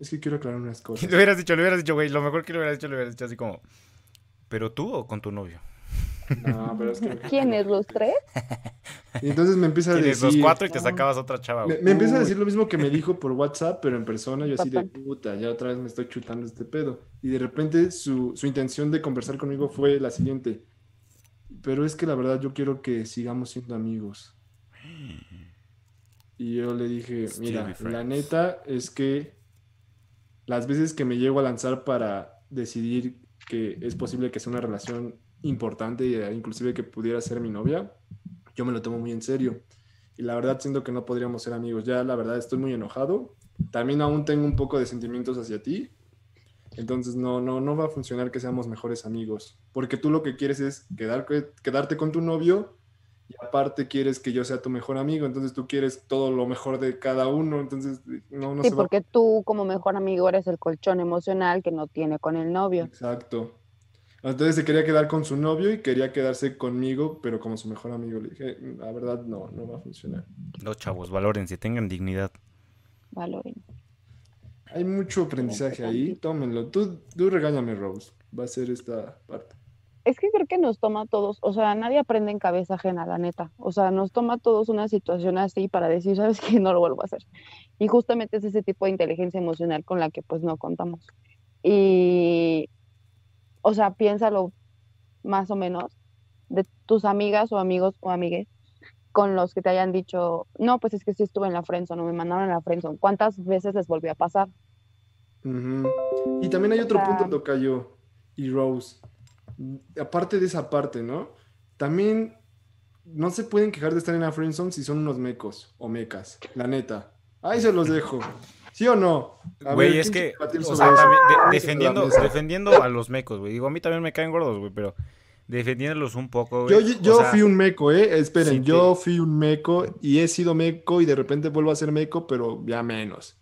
Es que quiero aclarar unas [laughs] cosas. Le hubieras dicho, le hubieras dicho, güey. Lo mejor que le hubieras dicho, le hubieras dicho así como. ¿Pero tú o con tu novio? No, pero es que... [laughs] ¿Quiénes los tres? Y entonces me empieza a Tienes decir... los cuatro y te sacabas otra chava, Me, güey. me empieza a decir lo mismo que me dijo por WhatsApp, pero en persona, yo así de puta, ya otra vez me estoy chutando este pedo. Y de repente su, su intención de conversar conmigo fue la siguiente. Pero es que la verdad yo quiero que sigamos siendo amigos. [gasps] Y yo le dije, mira, la friends." neta es que las veces que me llego a lanzar para decidir que es posible que sea una relación importante e inclusive que pudiera ser mi novia, yo me lo tomo muy en serio. Y la verdad siento que no podríamos ser amigos. Ya la verdad estoy muy enojado. También aún tengo un poco de sentimientos hacia ti. Entonces no, no, no va a funcionar que seamos mejores amigos. Porque tú lo que quieres es quedar, quedarte con tu novio y aparte quieres que yo sea tu mejor amigo. Entonces tú quieres todo lo mejor de cada uno. Entonces no, no Sí, se va. porque tú como mejor amigo eres el colchón emocional que no tiene con el novio. Exacto. Entonces se quería quedar con su novio y quería quedarse conmigo, pero como su mejor amigo. Le dije, la verdad, no, no va a funcionar. Los chavos, valórense, tengan dignidad. Valoren. Hay mucho aprendizaje ahí, tómenlo. Tú, tú regáñame, Rose. Va a ser esta parte. Es que creo que nos toma a todos, o sea, nadie aprende en cabeza ajena, la neta. O sea, nos toma a todos una situación así para decir, sabes que no lo vuelvo a hacer. Y justamente es ese tipo de inteligencia emocional con la que pues no contamos. Y, o sea, piénsalo más o menos de tus amigas o amigos o amigues con los que te hayan dicho, no, pues es que sí estuve en la friendzone o me mandaron en la friendzone. ¿Cuántas veces les volvió a pasar? Ujú. Y también hay O otro sea- punto, Tocayo y Rose. Aparte de esa parte, ¿no? También no se pueden quejar de estar en la friendzone si son unos mecos o mecas, la neta. Ahí se los dejo. ¿Sí o no? A Güey, ver, es ¿quién que, o sea, también de- defendiendo, defendiendo a los mecos, güey. Digo, a mí también me caen gordos, güey, pero defendiéndolos un poco, Yo, güey. yo o sea, fui un meco, ¿eh? Esperen, sí yo fui un meco y he sido meco y de repente vuelvo a ser meco, pero ya menos.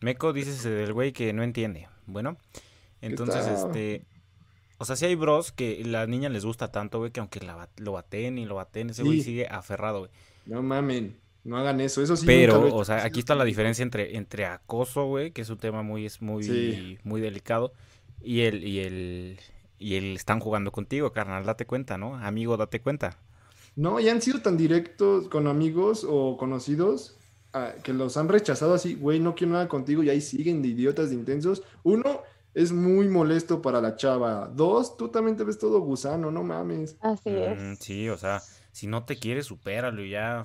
Meco dices del güey que no entiende. Bueno, entonces, este. O sea, si hay bros que la niña les gusta tanto, güey, que aunque la, lo baten y lo baten, ese güey Sí. sigue aferrado, güey. No mamen, no hagan eso. Eso sí. Pero, lo o sea, aquí está la diferencia entre, entre acoso, güey, que es un tema muy, es muy, Sí. muy delicado, y el, y el, y el están jugando contigo, carnal, date cuenta, ¿no? Amigo, date cuenta. No, y han sido tan directos con amigos o conocidos ah, que los han rechazado así, güey, no quiero nada contigo y ahí siguen de idiotas, de intensos. Uno, es muy molesto para la chava. Dos, tú también te ves todo gusano, no mames. Así Mm, es. sí, o sea, si no te quieres, supéralo y ya.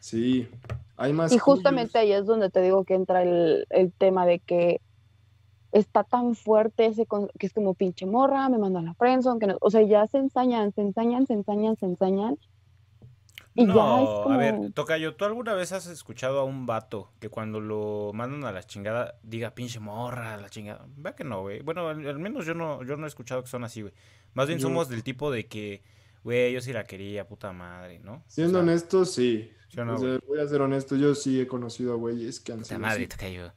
Sí, hay más. Y justamente cuyos. ahí es donde te digo que entra el, el tema de que está tan fuerte ese con- que es como pinche morra, me mandó a la friendzone, que no, o sea, ya se ensañan, se ensañan, se ensañan, se ensañan. Y ya es No, como, a ver, Tocayo, ¿tú alguna vez has escuchado a un vato que cuando lo mandan a la chingada diga pinche morra a la chingada? Vea que no, güey. Bueno, al, al menos yo no, yo no he escuchado que son así, güey. Más bien Yo- somos del tipo de que, güey, yo sí la quería, puta madre, ¿no? O Siendo sea, honesto, sí. ¿sí o no, O sea, voy a ser honesto, yo sí he conocido a güeyes que han Puta sido madre, así. Tocayo.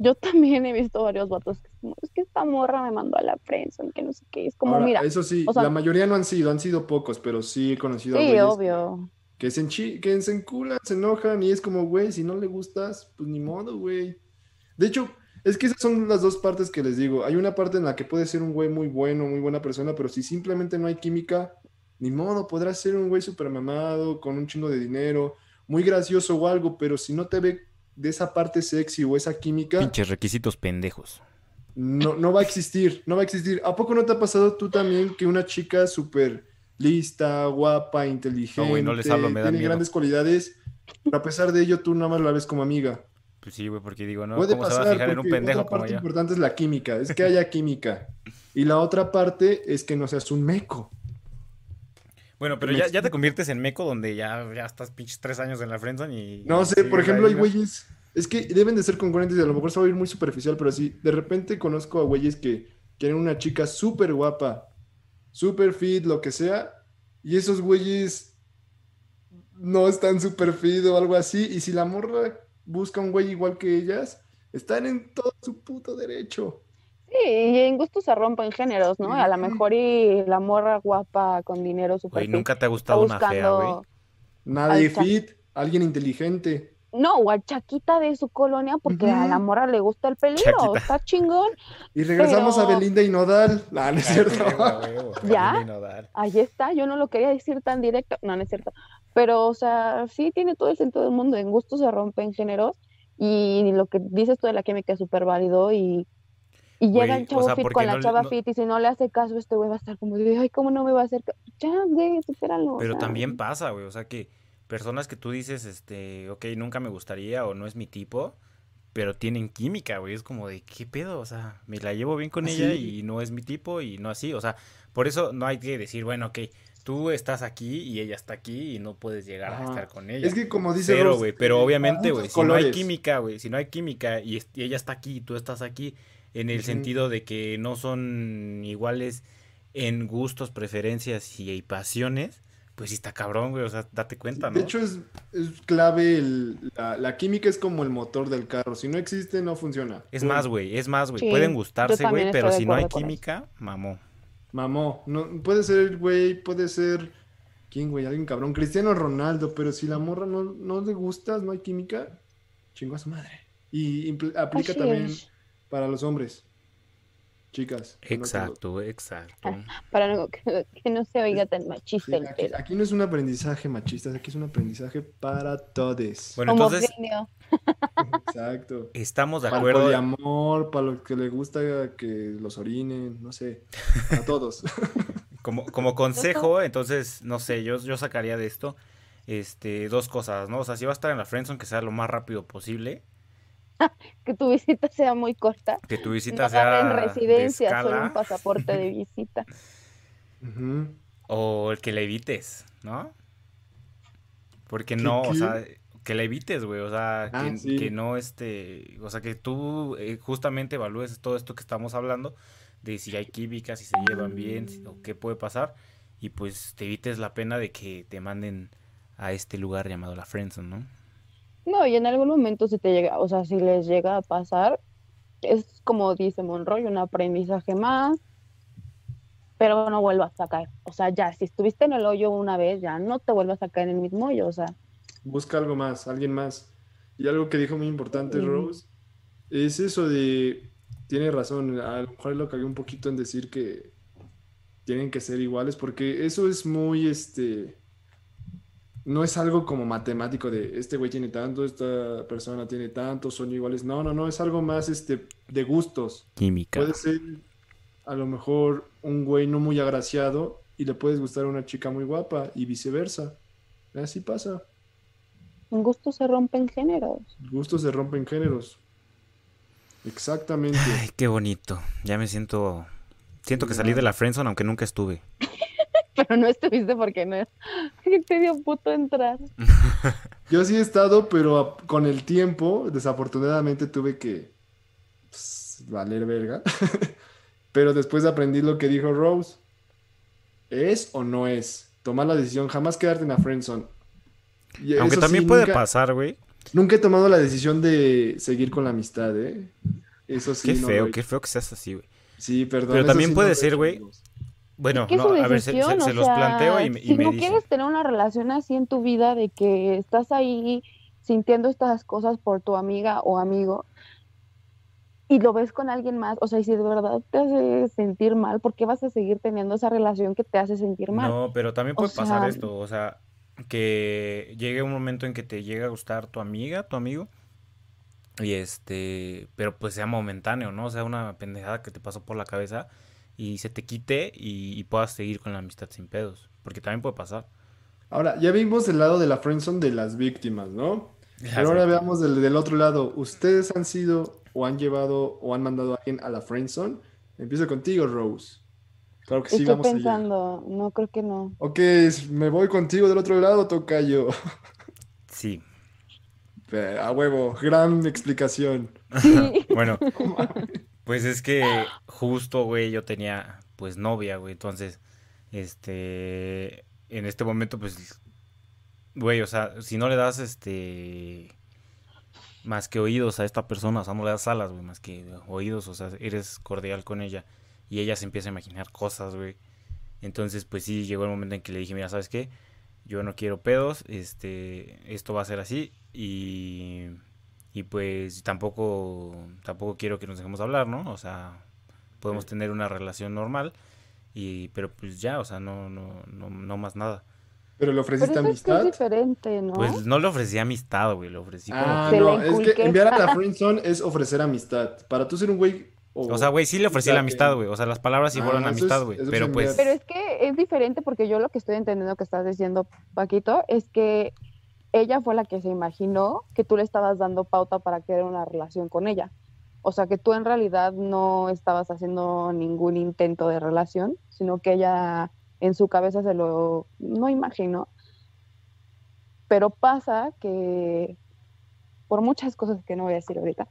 yo también he visto varios vatos que es como, es que esta morra me mandó a la friendzone, que no sé qué, es como, Ahora, mira, eso sí, o sea- la mayoría no han sido, han sido pocos, pero sí he conocido a sí, güeyes obvio. Que se, enchi- que se enculan, se enojan y es como, güey, si no le gustas, pues ni modo, güey. De hecho, es que esas son las dos partes que les digo. Hay una parte en la que puede ser un güey muy bueno, muy buena persona, pero si simplemente no hay química, ni modo, podrás ser un güey súper mamado, con un chingo de dinero, muy gracioso o algo, pero si no te ve de esa parte sexy o esa química, Pinches requisitos pendejos. no, no va a existir, no va a existir. ¿A poco no te ha pasado tú también que una chica súper lista, guapa, inteligente, güey, no les hablo, me da tiene miedo. grandes cualidades, pero a pesar de ello tú nada más la ves como amiga? Pues sí, güey, porque digo, ¿no? Puede ¿Cómo se va a pasar, fijar en un pendejo otra como parte yo? importante es la química, es que haya química. Y la otra parte es que no seas un meco. Bueno, pero me ya, ya te conviertes en meco donde ya, ya estás pinches tres años en la friendzone y... No sé, por ejemplo, hay ¿no? güeyes, es que deben de ser congruentes y a lo mejor se va a ir muy superficial, pero sí, de repente conozco a güeyes que quieren una chica súper guapa, súper fit, lo que sea, y esos güeyes no están súper fit o algo así, y si la morra busca un güey igual que ellas, están en todo su puto derecho. Sí, y en gusto se rompen géneros, ¿no? A lo mejor y la morra guapa con dinero super Güey, fit nunca te ha gustado una fea, güey. Nadie fit, alguien inteligente. No, o al chaquita de su colonia porque a la Ujú. morra le gusta el peligro, Chaquita. está chingón. Y regresamos a Pero- Belinda y Nodal. Ah, no es cierto. a ¿Ya? Ahí está, yo no lo quería decir tan directo, no, no es cierto. Pero, o sea, sí tiene todo el sentido del mundo, en gusto se rompen géneros y lo que dices tú de la química es súper válido y, y llega Güey, el o chavo sea, fit con la no le- chava no- fit y si no le hace caso este güey va a estar como ay, ¿cómo no me va a hacer caso? Ya, güey, supéralo. o Pero sea, también pasa, güey. O sea que personas que tú dices, este, ok, nunca me gustaría o no es mi tipo, pero tienen química, güey. Es como de, ¿qué pedo? O sea, me la llevo bien con ella Así. y no es mi tipo y no así. O sea, por eso no hay que decir, bueno, ok, tú estás aquí y ella está aquí y no puedes llegar a estar con ella. Es que como dice Rose, güey. Pero eh, obviamente, güey, si no hay química, güey, si no hay química y, ella está aquí y tú estás aquí, en el sentido de que no son iguales en gustos, preferencias y, y pasiones, pues sí está cabrón, güey. O sea, date cuenta, ¿no? De hecho, es, es clave el- la, la química es como el motor del carro. Si no existe, no funciona. es más, güey, es más, güey. Sí, Pueden gustarse, güey, pero si no hay química, mamó. mamó. No, puede ser el güey, puede ser. ¿Quién, güey? Alguien cabrón. Cristiano Ronaldo, pero si la morra no, no le gustas, no hay química, chingo a su madre. Y aplica Así también es. para los hombres. Chicas. no. Exacto, exacto. Para no- que, que no se oiga tan Sí, machista el aquí, aquí no es un aprendizaje machista, aquí es un aprendizaje para todos. Bueno, entonces Homogéneo. Exacto. estamos de Para el acuerdo. poliamor, para los que les gusta que los orinen, no sé. A todos. [laughs] Como, como consejo, entonces, no sé, yo, yo sacaría de esto este, dos cosas, ¿no? O sea, si va a estar en la friendzone, que sea lo más rápido posible. [laughs] Que tu visita sea muy corta. Que tu No visita en sea de residencia, solo un pasaporte de visita. [laughs] O el que la evites, ¿no? Porque ¿Qué, no, o sea, que la evites, güey, o sea, Ah, que, sí. que no, este, o sea, que tú eh, justamente evalúes todo esto que estamos hablando, de si hay química, si se llevan bien, si- o qué puede pasar, y pues te evites la pena de que te manden a este lugar llamado la friendzone, ¿no? No, y en algún momento si te llega, o sea, si les llega a pasar, es como dice Monroy, un aprendizaje más, pero no vuelvas a caer. O sea, ya, si estuviste en el hoyo una vez, ya no te vuelvas a caer en el mismo hoyo, o sea, Busca algo más, alguien más. Y algo que dijo muy importante. Rose es eso de, tiene razón, a lo mejor lo cagué un poquito en decir que tienen que ser iguales, porque eso es muy, este, no es algo como matemático de, este güey tiene tanto, esta persona tiene tanto, son iguales. No, no, no, es algo más, este, de gustos. Química. Puede ser a lo mejor un güey no muy agraciado y le puedes gustar a una chica muy guapa y viceversa. Así pasa. en gusto se rompen géneros. Gustos se rompen géneros. Exactamente. Ay, qué bonito. Ya me siento, siento que salí de la friendzone, aunque nunca estuve. Pero no estuviste porque no te dio puto entrar. [laughs] Yo sí he estado, pero con el tiempo, desafortunadamente tuve que pues, valer verga. [laughs] Pero después aprendí lo que dijo Rose. ¿Es o no es? Tomar la decisión, jamás quedarte en la friendzone. Y Aunque eso también sí, puede nunca- pasar, güey. Nunca he tomado la decisión de seguir con la amistad, ¿eh? Eso sí, Qué no feo, qué feo que seas así, güey. Sí, perdón. Pero también sí puede no ser, güey. Bueno, ¿Qué es no, su a ver, se, decisión? se- se o los sea, planteo y, y si me no dicen. quieres tener una relación así en tu vida de que estás ahí sintiendo estas cosas por tu amiga o amigo y lo ves con alguien más, o sea, y si de verdad te hace sentir mal, ¿por qué vas a seguir teniendo esa relación que te hace sentir mal? No, pero también O puede pasar sea- esto, o sea, que llegue un momento en que te llega a gustar tu amiga, tu amigo, y este, pero pues sea momentáneo, ¿no? O sea, una pendejada que te pasó por la cabeza y se te quite y, y puedas seguir con la amistad sin pedos, porque también puede pasar. Ahora, ya vimos el lado de la friendzone de las víctimas, ¿no? Pero ahora veamos del, del otro lado. ¿Ustedes han sido o han llevado o han mandado a alguien a la friendzone? Empiezo contigo, Rose. Claro que sí, Estoy vamos allá. pensando, no creo que no. Ok, me voy contigo del otro lado, tocayo. [laughs] Sí, A huevo, gran explicación. Sí. [laughs] bueno, [laughs] pues es que justo, güey, yo tenía pues novia, güey, entonces, este, en este momento, pues, güey, o sea, si no le das, este, más que oídos a esta persona, o sea, no le das alas, güey, más que oídos, o sea, eres cordial con ella y ella se empieza a imaginar cosas, güey. Entonces, pues sí, llegó el momento en que le dije, mira, ¿sabes qué? Yo no quiero pedos, este, esto va a ser así y, y pues tampoco, tampoco quiero que nos dejemos hablar, ¿no? O sea, podemos tener una relación normal y, pero pues ya, o sea, no, no, no, no más nada. ¿Pero le Pero ofreciste eso es que es amistad? diferente, ¿no? Pues no le ofrecí amistad, güey, le ofrecí Ah, no, es que enviar a la [laughs] friendzone es ofrecer amistad. Para tú ser un güey... O sea, güey, sí le ofrecí la amistad, güey. O sea, las palabras sí Ah, fueron amistad, güey. es Pero pues, Pero es que es diferente porque yo lo que estoy entendiendo que estás diciendo, Paquito, es que ella fue la que se imaginó que tú le estabas dando pauta para querer una relación con ella. O sea, que tú en realidad no estabas haciendo ningún intento de relación, sino que ella en su cabeza se lo no imaginó. Pero pasa que por muchas cosas que no voy a decir ahorita,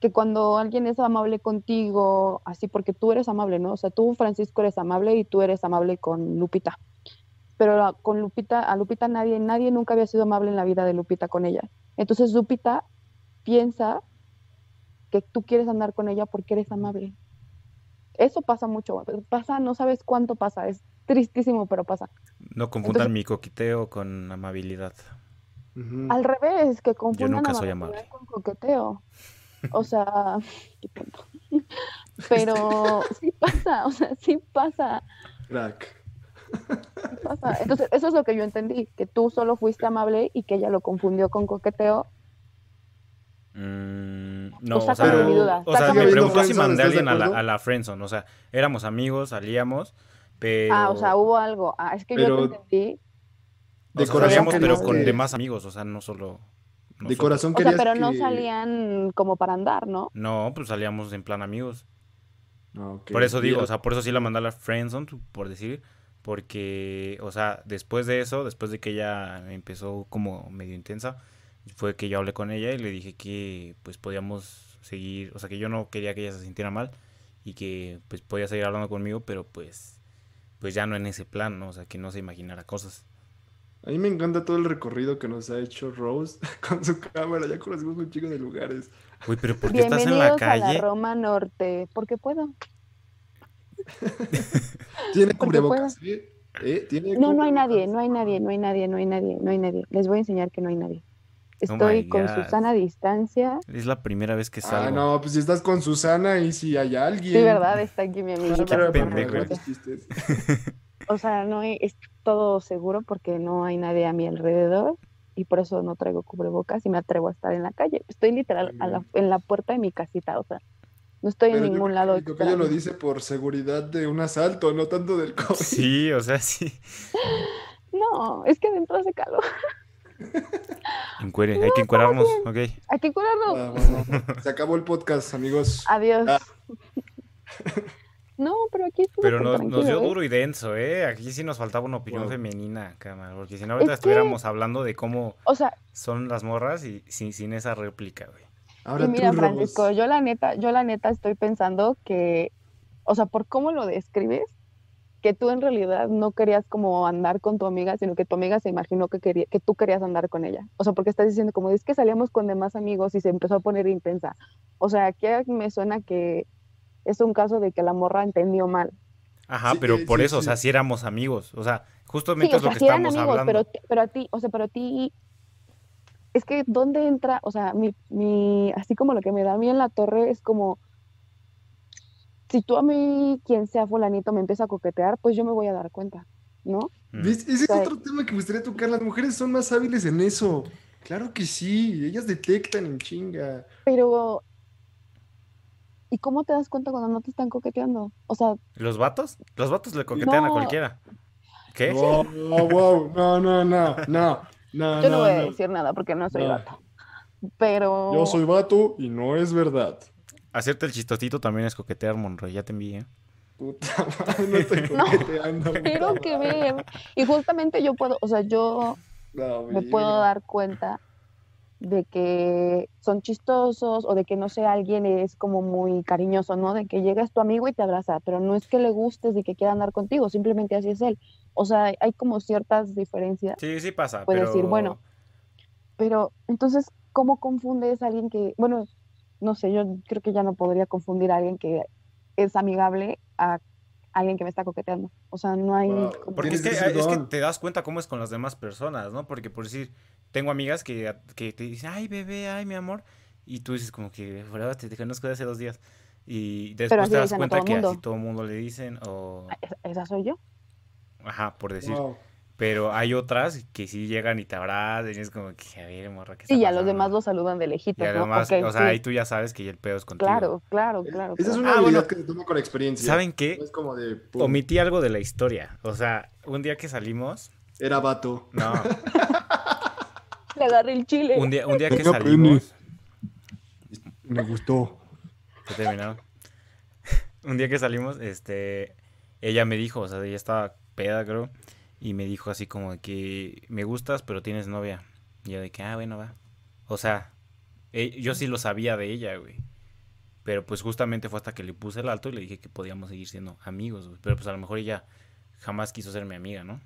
que cuando alguien es amable contigo, así porque tú eres amable, ¿no? O sea, tú, Francisco, eres amable y tú eres amable con Lupita. Pero con Lupita, a Lupita nadie, nadie nunca había sido amable en la vida de Lupita con ella. Entonces Lupita piensa que tú quieres andar con ella porque eres amable. Eso pasa mucho, pasa, no sabes cuánto pasa, es tristísimo, pero pasa. No confundan mi coqueteo con amabilidad. Al revés, que confundan nunca soy amabilidad amable. con coqueteo. [laughs] O sea, qué tonto. [laughs] Pero sí pasa, o sea, sí pasa, Crack. Pasa. Entonces, eso es lo que yo entendí, que tú solo fuiste amable y que ella lo confundió con coqueteo. Mm, no, O o sea, sácame mi duda, o sea, me preguntó si mandé a ¿Estás de alguien a la, a la friendzone, o sea, éramos amigos, salíamos, pero... Ah, o sea, hubo algo. Ah, es que yo Pero- te entendí. De o sea, corazón salíamos, pero querías con que- demás amigos, o sea, no solo... De corazón O sea, querías pero no salían como para andar, ¿no? No, pues salíamos en plan amigos. Ah. Por eso digo, o sea, por eso sí la mandé a la friendzone, por decir, porque, o sea, después de eso, después de que ella empezó como medio intensa, fue que yo hablé con ella y le dije que pues podíamos seguir, o sea, que yo no quería que ella se sintiera mal y que pues podía seguir hablando conmigo, pero pues pues ya no en ese plan, ¿no? O sea, que no se imaginara cosas. A mí me encanta todo el recorrido que nos ha hecho Rose [laughs] con su cámara. Ya conocimos un chico de lugares. Uy, pero ¿por qué estás en la Bienvenidos a la calle? Roma Norte, porque puedo. [laughs] Tiene cubrebocas, ¿eh? ¿Eh? ¿Tiene No, no hay nadie, no hay nadie, no hay nadie, no hay nadie, no hay nadie. Les voy a enseñar que no hay nadie. Estoy con God. Susana a distancia. Es la primera vez que Ah, salgo. no, pues si estás con Susana y si hay alguien. Sí, ¿verdad? Está aquí mi Ah, chistes. [laughs] O sea, no hay, es todo seguro porque no hay nadie a mi alrededor y por eso no traigo cubrebocas y me atrevo a estar en la calle. Estoy literal a la- en la puerta de mi casita, o sea, no estoy en Pero yo ningún lado que- creo que ella lo dice por seguridad de un asalto, no tanto del COVID. Sí, o sea, sí. [laughs] No, es que adentro hace calor. [laughs] Encuere, hay que encuerarnos, ok. Hay que curarnos. Ah, bueno, se acabó el podcast, amigos. Adiós. Ah. [laughs] No, pero aquí Pero nos, dio ¿eh? duro y denso, ¿eh? Aquí sí nos faltaba una opinión Wow. femenina, cámara. Porque si no, ahorita Es que- estuviéramos hablando de cómo O sea, son las morras y sin, sin esa réplica, güey. Ahora y mira, tú, Francisco, Rose. yo la neta, yo la neta estoy pensando que, o sea, por cómo lo describes, que tú en realidad no querías como andar con tu amiga, sino que tu amiga se imaginó que quería, que tú querías andar con ella. O sea, porque estás diciendo como es que salíamos con demás amigos y se empezó a poner intensa. O sea, aquí me suena que es un caso de que la morra entendió mal. Ajá, Sí, pero eh, por sí, eso, o sea, sí. si éramos amigos. O sea, Sí, justamente o es lo que sí eran estamos amigos, hablando. pero, pero a ti, o sea, pero a ti, es que ¿dónde entra? O sea, mi, mi, así como lo que me da a mí en la torre es como, si tú a mí, quien sea fulanito, me empieza a coquetear, pues yo me voy a dar cuenta, ¿no? Mm. ¿Ves? Ese es O sea, otro tema que me gustaría tocar. Las mujeres son más hábiles en eso. Claro que sí, ellas detectan en chinga. Pero, ¿y cómo te das cuenta cuando no te están coqueteando? O sea, ¿Los vatos? Los vatos le coquetean a cualquiera. ¿Qué? Wow, wow, wow. No, no, no, no, no, yo no, no, voy a decir nada porque no soy No. vato. Pero, Yo soy vato y no es verdad. Hacerte el chistosito también es coquetear, Monroy, ya te envié. Puta madre, no estoy [laughs] No, coqueteando. [laughs] pero puta que ver. Y justamente yo puedo, o sea, yo No, me mira. puedo dar cuenta de que son chistosos o de que, no sé, alguien es como muy cariñoso, ¿no? De que llegas tu amigo y te abraza, pero no es que le gustes y que quiera andar contigo, simplemente así es él. O sea, hay como ciertas diferencias, Sí, sí pasa, Puedes pero... decir, bueno, pero entonces, ¿cómo confundes a alguien que, bueno, no sé, yo creo que ya no podría confundir a alguien que es amigable a alguien que me está coqueteando. O sea, no hay... Wow. Porque es que, es que te das cuenta cómo es con las demás personas, ¿no? Porque por decir, tengo amigas que, que te dicen, ay, bebé, ay, mi amor. Y tú dices como que, "Bro, te, conozco de hace dos días. Y después te das cuenta que mundo. así todo el mundo le dicen, o... Ah, Esa soy yo. Ajá, por decir. Wow. Pero hay otras que sí llegan y te abrazan y es como que, a ver, morra, ¿qué Sí, y a los pasando?". demás los saludan de Y lejitos, ¿no? además, o sea, sí, ahí tú ya sabes que ya el pedo es contigo. Claro, claro, claro. Esa es una Ah, habilidad bueno. que se toma con experiencia. ¿Saben qué? No es como de. pum, Omití algo de la historia. O sea, un día que salimos, Era vato. no, [laughs] Le agarré el chile. un día, un día que salimos, Me gustó. Ya terminaron. [laughs] Un día que salimos, este, ella me dijo, o sea, ella estaba peda, creo, y me dijo así como de que me gustas, pero tienes novia. Y yo de que, ah, bueno, va. O sea, eh, yo sí lo sabía de ella, güey. Pero pues justamente fue hasta que le puse el alto y le dije que podíamos seguir siendo amigos, güey. Pero pues a lo mejor ella jamás quiso ser mi amiga, ¿no?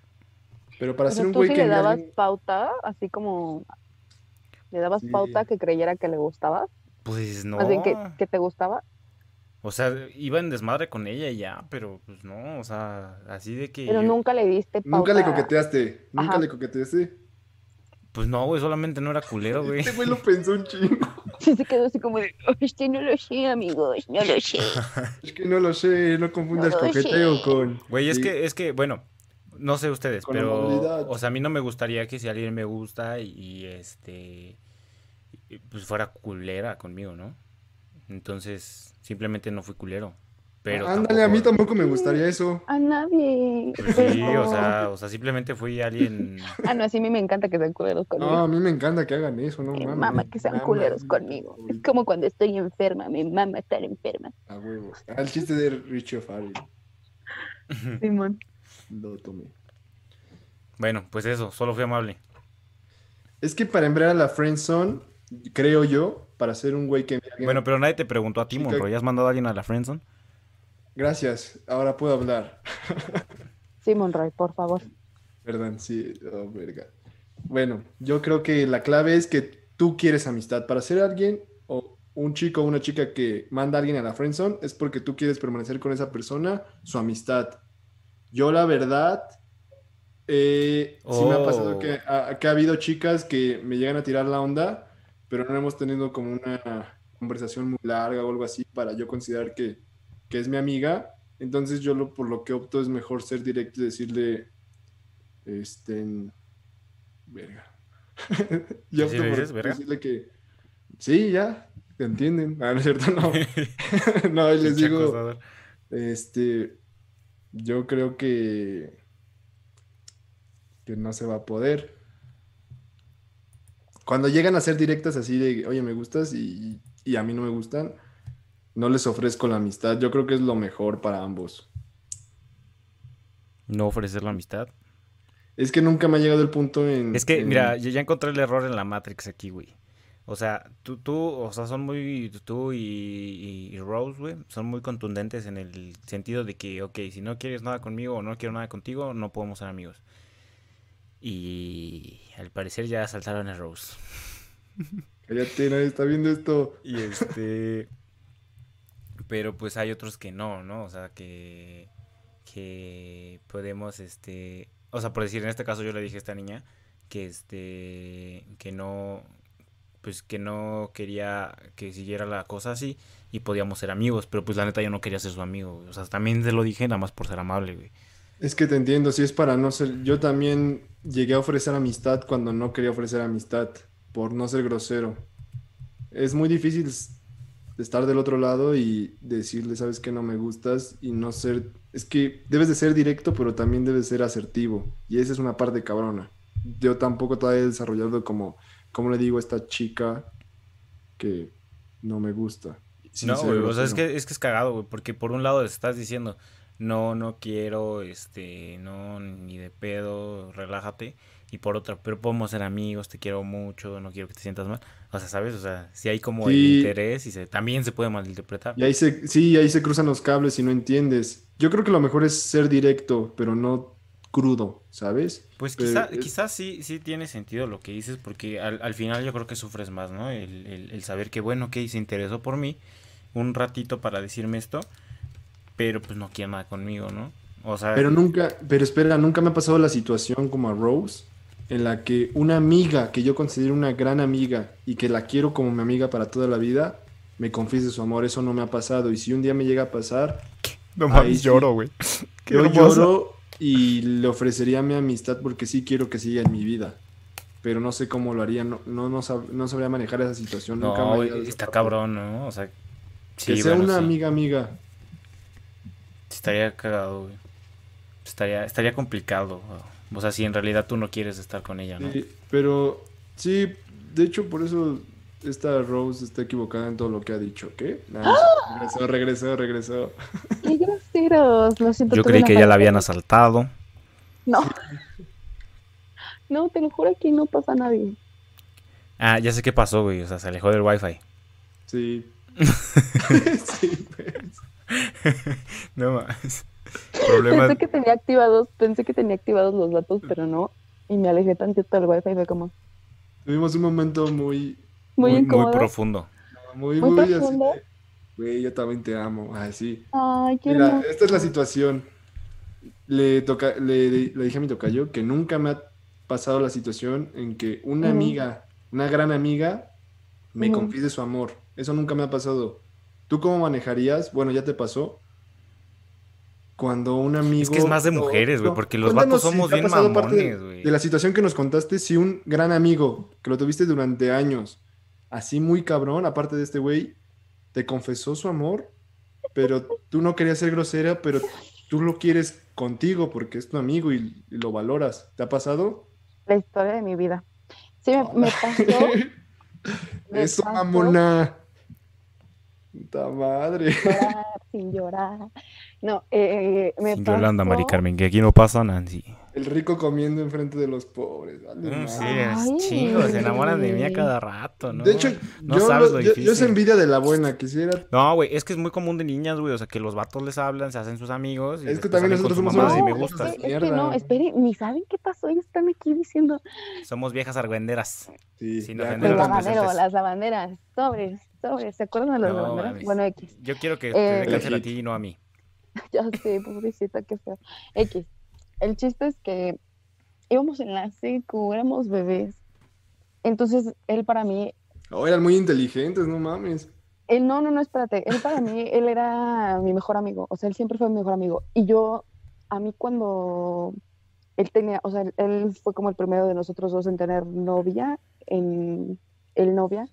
Pero para Pero ser un tú güey sí que le dabas alguien- pauta, así como... ¿Le dabas Sí. pauta que creyera que le gustaba? Pues no. Más bien que, que te gustaba. O sea, iba en desmadre con ella y ya, pero pues no, o sea, así de que... Pero nunca le diste Nunca le coqueteaste. Nunca Ajá. le coqueteaste. Pues no, güey, solamente no era culero, güey. Este güey lo pensó un chingo. [laughs] Sí, se quedó así como de, "Oh, este no lo sé, amigos, no lo sé. [laughs] Es que no lo sé, no confundas No coqueteo sé. con. Güey, es Sí. que, es que, bueno, no sé ustedes, Con pero, o sea, a mí no me gustaría que si alguien me gusta y, y, este, pues fuera culera conmigo, ¿no? Entonces, simplemente no fui culero. Pero Ándale, a mí tampoco- me gustaría eso. A nadie. Pues sí, o sea, o sea, simplemente fui alguien... Ah, no, así a mí me encanta que sean culeros conmigo. No, a mí me encanta que hagan eso, no me mames. mama que sean Mama, culeros conmigo. Es como cuando estoy enferma, me mama estar enferma. A huevo. Ah, el chiste de Richie O'Farrell. [laughs] Simón. Lo tomé. Bueno, pues eso, solo fui amable. Es que para embrear a la friendzone, creo yo, para ser un güey que... Bueno, pero nadie te preguntó a ti, Chica- Monro, ¿ya has mandado a alguien a la friendzone? Gracias, ahora puedo hablar. [laughs] Sí, Monroy, por favor. Perdón, sí, oh, verga. Bueno, yo creo que la clave es que tú quieres amistad. Para ser alguien o un chico o una chica que manda a alguien a la friendzone es porque tú quieres permanecer con esa persona, su amistad. Yo la verdad, eh, sí me ha pasado Oh. que ha, que ha habido chicas que me llegan a tirar la onda, pero no hemos tenido como una conversación muy larga o algo así para yo considerar que, que es mi amiga. Entonces yo lo, por lo que opto es mejor ser directo y decirle, este, verga. [laughs] yo ¿Sí por verga? decirle que, sí, ya, te entienden. Ah, no es cierto, no. [laughs] no, y les digo, acosador. este, yo creo que, que no se va a poder. Cuando llegan a ser directas así de, oye, me gustas y, y a mí no me gustan, no les ofrezco la amistad. Yo creo que es lo mejor para ambos. No ofrecer la amistad. Es que nunca me ha llegado el punto en... Es que, en- mira, yo ya encontré el error en la Matrix aquí, güey. O sea, tú, tú, o sea, son muy, tú y, y- y Rose, güey, son muy contundentes en el sentido de que, ok, si no quieres nada conmigo o no quiero nada contigo, no podemos ser amigos. Y al parecer ya saltaron a Rose. Cállate, nadie está viendo esto. Y este. Pero pues hay otros que no, ¿no? O sea, que. Que podemos, este. O sea, por decir, en este caso yo le dije a esta niña que este. Que no. Pues que no quería que siguiera la cosa así y podíamos ser amigos, pero pues la neta yo no quería ser su amigo, güey. O sea, también te lo dije nada más por ser amable, güey. Es que te entiendo, si es para no ser... Yo también llegué a ofrecer amistad cuando no quería ofrecer amistad, por no ser grosero. Es muy difícil estar del otro lado y decirle, sabes que no me gustas y no ser... Es que debes de ser directo, pero también debes ser asertivo. Y esa es una parte cabrona. Yo tampoco todavía he desarrollado como, como le digo a esta chica que no me gusta. No, güey, o sea, es que, es que es cagado, güey, porque por un lado estás diciendo, no, no quiero, este, no, ni de pedo, relájate, y por otra, pero podemos ser amigos, te quiero mucho, no quiero que te sientas mal, o sea, ¿sabes? O sea, si hay como el interés y se, también se puede malinterpretar. Y ahí se, sí, ahí se cruzan los cables y no entiendes. Yo creo que lo mejor es ser directo, pero no crudo, ¿sabes? Pues Pero quizá, es- quizás sí, sí tiene sentido lo que dices, porque al, al final yo creo que sufres más, ¿no? El, el- el saber que, bueno, ok, se interesó por mí un ratito para decirme esto, pero pues no quiere nada conmigo, ¿no? O sea, Pero nunca, pero espera, nunca me ha pasado la situación como a Rose, en la que una amiga que yo considero una gran amiga y que la quiero como mi amiga para toda la vida, me confiese su amor. Eso no me ha pasado. Y si un día me llega a pasar, no mames, sí. lloro, güey. [laughs] yo lloro y le ofrecería mi amistad porque sí quiero que siga en mi vida. Pero no sé cómo lo haría, no, no, no, sab- no sabría manejar esa situación. nunca No, está cabrón, ¿no? O sea, sí, que sea bueno, una sí. amiga amiga. Estaría cagado, güey. Estaría, estaría complicado. O sea, si en realidad tú no quieres estar con ella, ¿no? Sí, pero sí, de hecho por eso esta Rose está equivocada en todo lo que ha dicho, ¿qué? Nah, regresó, regresó, regresó. ¡Qué groseros! Lo siento. Yo creí que ya la habían asaltado. No. [laughs] No, te lo juro que no pasa nadie. Ah, ya sé qué pasó, güey. O sea, se alejó del wifi. Sí. [laughs] [laughs] sí, pues. [laughs] No más. Pensé que tenía activados, pensé que tenía activados los datos, pero no. Y me alejé tantito del wifi y fue como Tuvimos un momento muy, muy, Muy, muy incómodo. profundo. muy, Muy muy así profundo. Güey, yo también te amo. Así. Ay, qué Mira, esta es la situación. Le, toca, le, le dije a mi tocayo que nunca me ha pasado la situación en que una amiga, una gran amiga, me Ujú. confiese su amor. Eso nunca me ha pasado. ¿Tú cómo manejarías? Bueno, ya te pasó. Cuando un amigo. Es que es más de mujeres, güey, no. porque los vatos si somos ha bien mamones, güey. De la situación que nos contaste, si un gran amigo que lo tuviste durante años, así muy cabrón, aparte de este güey, te confesó su amor, pero tú no querías ser grosera, pero tú lo quieres contigo porque es tu amigo y, y lo valoras. ¿Te ha pasado? La historia de mi vida. Sí, me, me [laughs] pasó. me Eso, pasó mamona. Puta madre. llorar, sin llorar. No, eh, me Sin Yolanda, Mari pasó- Carmen, que aquí no pasa Nancy. El rico comiendo enfrente de los pobres. Vale, Mm, sí, es chingo, se enamoran de mí a cada rato, ¿no? De hecho, no yo, sabes lo- lo yo- yo difícil. es envidia de la buena. Quisiera No, güey, es que es muy común de niñas, güey, o sea, que los vatos les hablan, se hacen sus amigos y Es que también nosotros somos mamadas unos y No, me hijos es que, es que no, esperen, ni saben qué pasó. Ellos están aquí diciendo. Somos viejas argüenderas. Sí, Sin ya, ofender El a cuéntanos. las lavandero, presentes. las lavanderas, sobres, ¿Se acuerdan de las No, mames. Bueno, X. Yo quiero que Eh, te dé cáncer a ti y no a mí. [laughs] Ya sé, pobrecita, qué feo. X. El chiste es que íbamos en la secu, éramos bebés. Entonces, él para mí, Oh, eran muy inteligentes, no mames. él no, no, no, espérate. Él para mí, [laughs] él era mi mejor amigo. O sea, él siempre fue mi mejor amigo. Y yo, a mí cuando él tenía, o sea, él, él fue como el primero de nosotros dos en tener novia, en el novia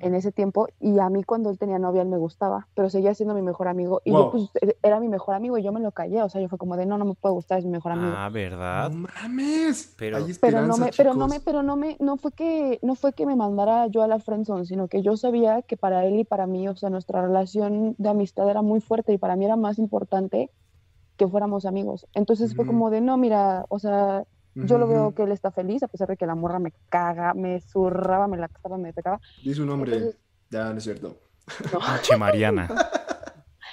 en ese tiempo. Y a mí cuando él tenía novia, él me gustaba, pero seguía siendo mi mejor amigo. Y yo, Wow. pues, e- era mi mejor amigo y yo me lo callé. O sea, yo fue como de, no, no me puede gustar, es mi mejor amigo. Ah, ¿verdad? No mames. Pero- Hay pero no me, pero no me, pero no me, no fue que, no fue que me mandara yo a la friendzone, sino que yo sabía que para él y para mí, o sea, nuestra relación de amistad era muy fuerte y para mí era más importante que fuéramos amigos. Entonces fue como de, no, mira, o sea, yo lo veo que él está feliz, a pesar de que la morra me caga, me zurraba, me la cagaba, me pegaba. Di su nombre. Entonces, Ya, no es cierto. no, [laughs] Pinche Mariana.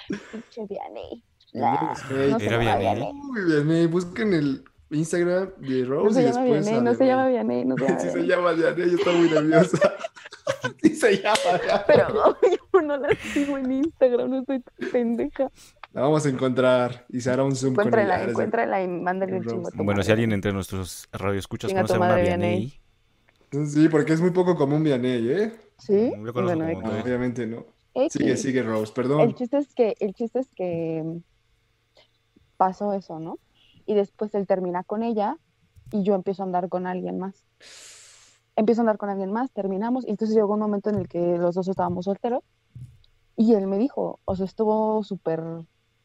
pinche Vianney. Vianney no Era llama Vianney. Vianney. Uy, Vianney, busquen el Instagram de Rose No se y llama después Vianney, no se Vianney. llama Vianney, no se [laughs] llama Sí se Vianney. llama Vianney, ella está muy nerviosa. [laughs] sí se llama ya. Pero yo no la sigo en Instagram, no soy tan pendeja. La vamos a encontrar y se hará un zoom con Encuéntrala, ella. encuéntrala y mándale el Rose. chingo Bueno, si alguien entre nuestros radioescuchas conoce a una madre, Vianney, Sí, porque es muy poco común Vianney, ¿eh? ¿Sí? Yo conozco Bueno, como X. No, tres. obviamente no. X. Sigue, sigue, Rose, El perdón. chiste es que, el chiste es que pasó eso, ¿no? Y después él termina con ella y yo empiezo a andar con alguien más. Empiezo a andar con alguien más, terminamos, y entonces llegó un momento en el que los dos estábamos solteros y él me dijo, o sea, estuvo súper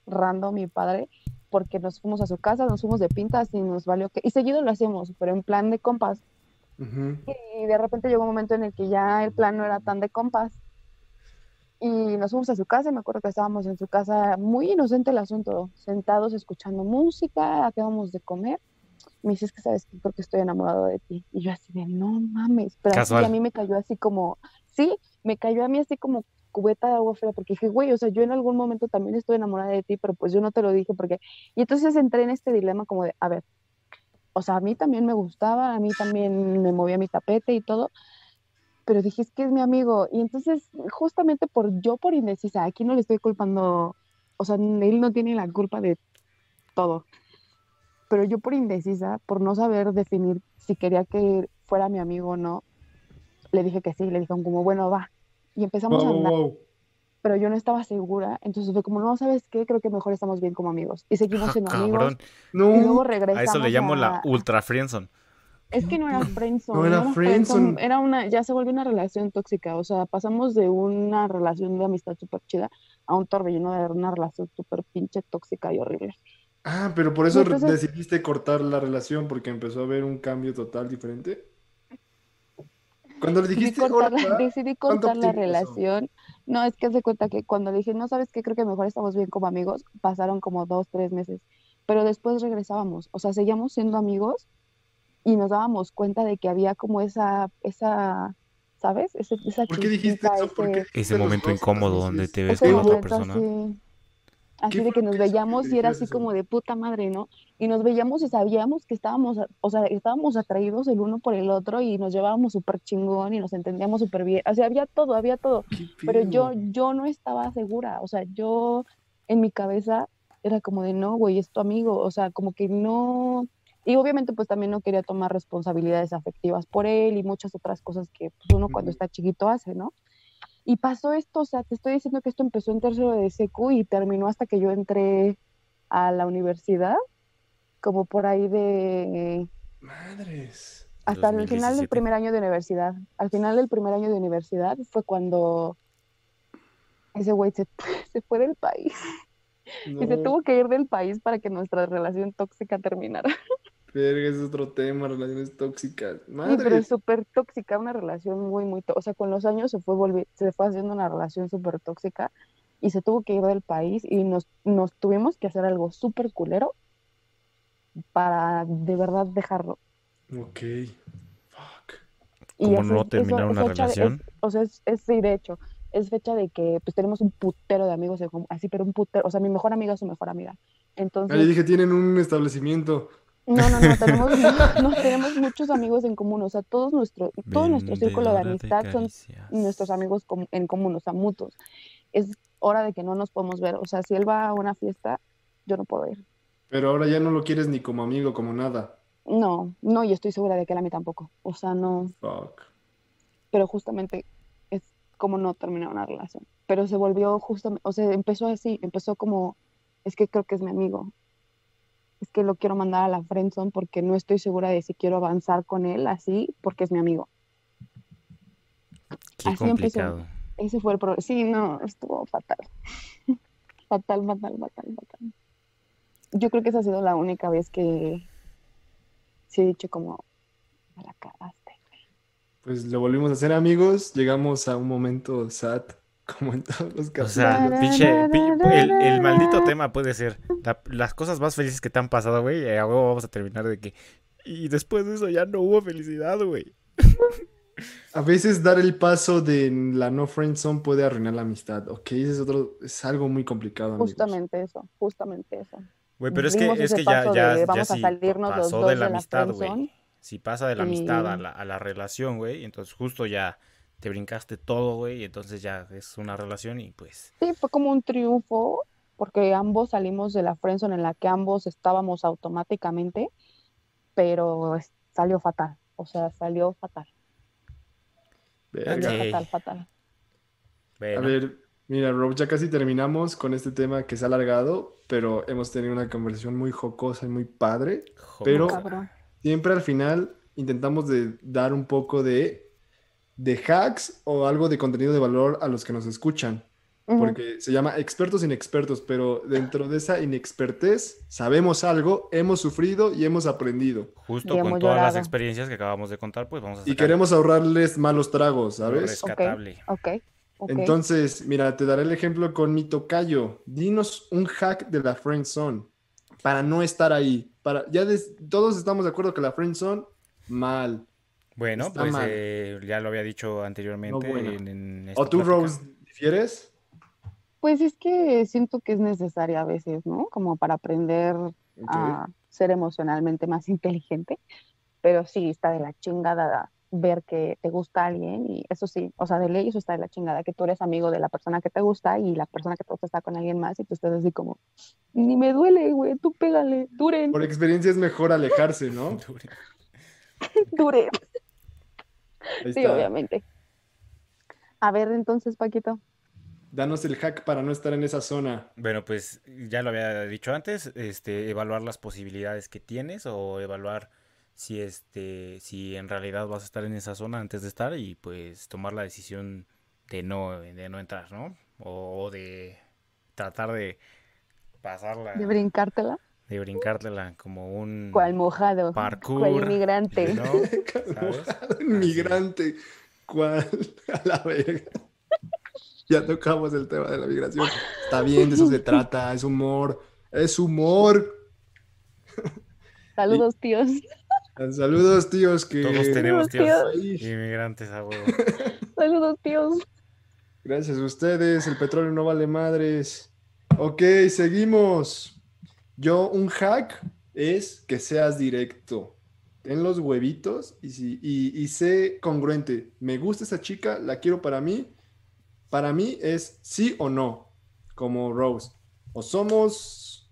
random mi padre, porque nos fuimos a su casa, nos fuimos de pintas y nos valió que, y seguido lo hacemos, pero en plan de compas, Ujú. y de repente llegó un momento en el que ya el plan no era tan de compas. Y nos fuimos a su casa, y me acuerdo que estábamos en su casa, muy inocente el asunto, sentados escuchando música, acabamos de comer. Me dices que sabes que creo que estoy enamorado de ti. Y yo así de, no mames, pero así a mí me cayó así como, sí, me cayó a mí así como cubeta de agua fría, porque dije, güey, o sea, yo en algún momento también estoy enamorada de ti, pero pues yo no te lo dije porque... Y entonces entré en este dilema como de, a ver, o sea, a mí también me gustaba, a mí también me movía mi tapete y todo, pero dije, es que es mi amigo. Y entonces, justamente por yo por indecisa, aquí no le estoy culpando, o sea, él no tiene la culpa de todo, pero yo por indecisa, por no saber definir si quería que fuera mi amigo o no, le dije que sí, le dije como, bueno, va. Y empezamos a andar, wow. pero yo no estaba segura, entonces fue como, no, ¿sabes qué? Creo que mejor estamos bien como amigos. Y seguimos Ah, siendo amigos. cabrón. Y luego No, regresamos A eso le llamo la ultra friendzone. es que no era friendzone. No era friendzone. Era una, ya se volvió una relación tóxica. O sea, pasamos de una relación de amistad súper chida a un torbellino de una relación súper pinche tóxica y horrible. Ah, pero por eso entonces- decidiste cortar la relación porque empezó a haber un cambio total diferente. Cuando le Decidí dijiste, cortar, "Hola", la, decidí ¿cuánto cortar la relación. No, es que se cuenta que cuando le dije, no sabes qué, creo que mejor estamos bien como amigos, pasaron como dos, tres meses. Pero después regresábamos. O sea, seguíamos siendo amigos y nos dábamos cuenta de que había como esa, esa, ¿sabes? Ese- esa ¿Por qué dijiste eso? ¿Por qué ese- dijiste Ese los momento incómodo donde Sí, te ves con otra persona. así. Así ¿Qué de que nos veíamos y era así como de puta madre, ¿no? Y nos veíamos y sabíamos que estábamos, o sea, estábamos atraídos el uno por el otro y nos llevábamos súper chingón y nos entendíamos súper bien. O sea, había todo, había todo. ¿Qué Pero yo, yo no estaba segura. O sea, yo en mi cabeza era como de no, güey, es tu amigo. O sea, como que no. Y obviamente, pues también no quería tomar responsabilidades afectivas por él y muchas otras cosas que pues, uno cuando está chiquito hace, ¿no? Y pasó esto, o sea, te estoy diciendo que esto empezó en tercero de secu y terminó hasta que yo entré a la universidad, como por ahí de, Madres. hasta el final 2017. del primer año de universidad. Al final del primer año de universidad fue cuando ese güey se, [laughs] se fue del país y se tuvo que ir del país para que nuestra relación tóxica terminara. Verga, ese es otro tema, relaciones tóxicas. Sí, pero es súper tóxica, una relación muy, muy tóxica. O sea, con los años se fue, volvi- se fue haciendo una relación súper tóxica y se tuvo que ir del país y nos, nos tuvimos que hacer algo súper culero para de verdad dejarlo. Ok. Fuck. Y ¿Cómo eso no es- terminar eso- una fecha de- es- relación? o sea, es, es- sí, de hecho, es fecha de que pues tenemos un putero de amigos así, pero un putero, o sea, mi mejor amiga es su mejor amiga. Ah, Entonces, yo dije, tienen un establecimiento. No, no, no, tenemos, [laughs] no, tenemos muchos amigos en común, o sea, todos nuestro, todo nuestro círculo de amistad son nuestros amigos com- en común, o sea, mutuos. Es hora de que no nos podemos ver, o sea, si él va a una fiesta, yo no puedo ir. Pero ahora ya no lo quieres ni como amigo, como nada. No, no, y estoy segura de que él a mí tampoco, o sea, no, Fuck. pero justamente es como no terminar una relación. Pero se volvió justamente, o sea, empezó así, empezó como, es que creo que es mi amigo. Es que lo quiero mandar a la friendzone porque no estoy segura de si quiero avanzar con él así, porque es mi amigo. Qué así empezó. complicado. Ese fue el problema. Sí, no, estuvo fatal. [laughs] Fatal, fatal, fatal, fatal. Yo creo que esa ha sido la única vez que sí he dicho como, me la cagaste. Pues lo volvimos a hacer amigos. Llegamos a un momento sad, como en todos los O capítulos. sea, pinche, pi- el, el maldito tema puede ser la- las cosas más felices que te han pasado, güey. Y a huevo vamos a terminar de que. Y después de eso ya no hubo felicidad, güey. A veces dar el paso de la no friend zone puede arruinar la amistad. Ok, ese es otro, es algo muy complicado, amigos. Justamente eso, justamente eso. Güey, pero es que, es que ya, ya, de ya vamos a si salirnos los pasó dos de la amistad, güey. Si pasa de la amistad a la, a la relación, güey. Entonces justo ya te brincaste todo, güey. Y entonces ya es una relación y pues. Sí, fue como un triunfo porque ambos salimos de la friendzone en la que ambos estábamos automáticamente, pero es- salió fatal, o sea, salió fatal, Verga. salió Ok. fatal, fatal. A ver, mira, Rob, ya casi terminamos con este tema que se ha alargado, pero hemos tenido una conversación muy jocosa y muy padre. pero-. Cabrón. Siempre al final intentamos de dar un poco de, de hacks o algo de contenido de valor a los que nos escuchan, Ujú. porque se llama expertos inexpertos, pero dentro de esa inexpertez sabemos algo, hemos sufrido y hemos aprendido. Justo Y con todas las llorado. experiencias que acabamos de contar, pues vamos a Y sacar queremos ahorrarles malos tragos, ¿sabes? rescatable. Ok, ok. Entonces, mira, te daré el ejemplo con mi tocayo. Dinos un hack de la friend zone para no estar ahí. Para, ya des- todos estamos de acuerdo que la friend zone, mal. Bueno, Está pues eh, ya lo había dicho anteriormente. No bueno. en, en esta ¿O tú, plática. Rose, difieres? Pues es que siento que es necesaria a veces, ¿no? Como para aprender a ser emocionalmente más inteligente, pero sí está de la chingada ver que te gusta alguien y eso sí, o sea, de ley eso está de la chingada, que tú eres amigo de la persona que te gusta y la persona que te gusta está con alguien más y tú estás así como, ni me duele, güey, tú pégale, duren, Por experiencia es mejor alejarse, ¿no? [laughs] duren. [laughs] Ahí Sí, está. obviamente. A ver, entonces, Paquito. Danos el hack para no estar en esa zona. Bueno, pues ya lo había dicho antes, este, evaluar las posibilidades que tienes o evaluar si este, si en realidad vas a estar en esa zona antes de estar y pues tomar la decisión de no, de no entrar, ¿no? O, o de tratar de pasarla, De brincártela, de brincártela como un cual mojado, parkour, cual inmigrante. ¿no? [laughs] Mojado inmigrante. ¿Cuál? [laughs] A la verga. Ya tocamos el tema de la migración. Está bien, de eso se trata. Es humor. Es humor. Saludos, tíos. [laughs] Saludos, tíos, que... Todos tenemos tíos tíos. Inmigrantes a huevo. Saludos, tíos. Gracias a ustedes, el petróleo no vale madres. Ok, seguimos. Yo, un hack es que seas directo. Ten los huevitos y, si, y, y sé congruente. Me gusta esa chica, la quiero para mí. Para mí es sí o no, como Rose. O somos...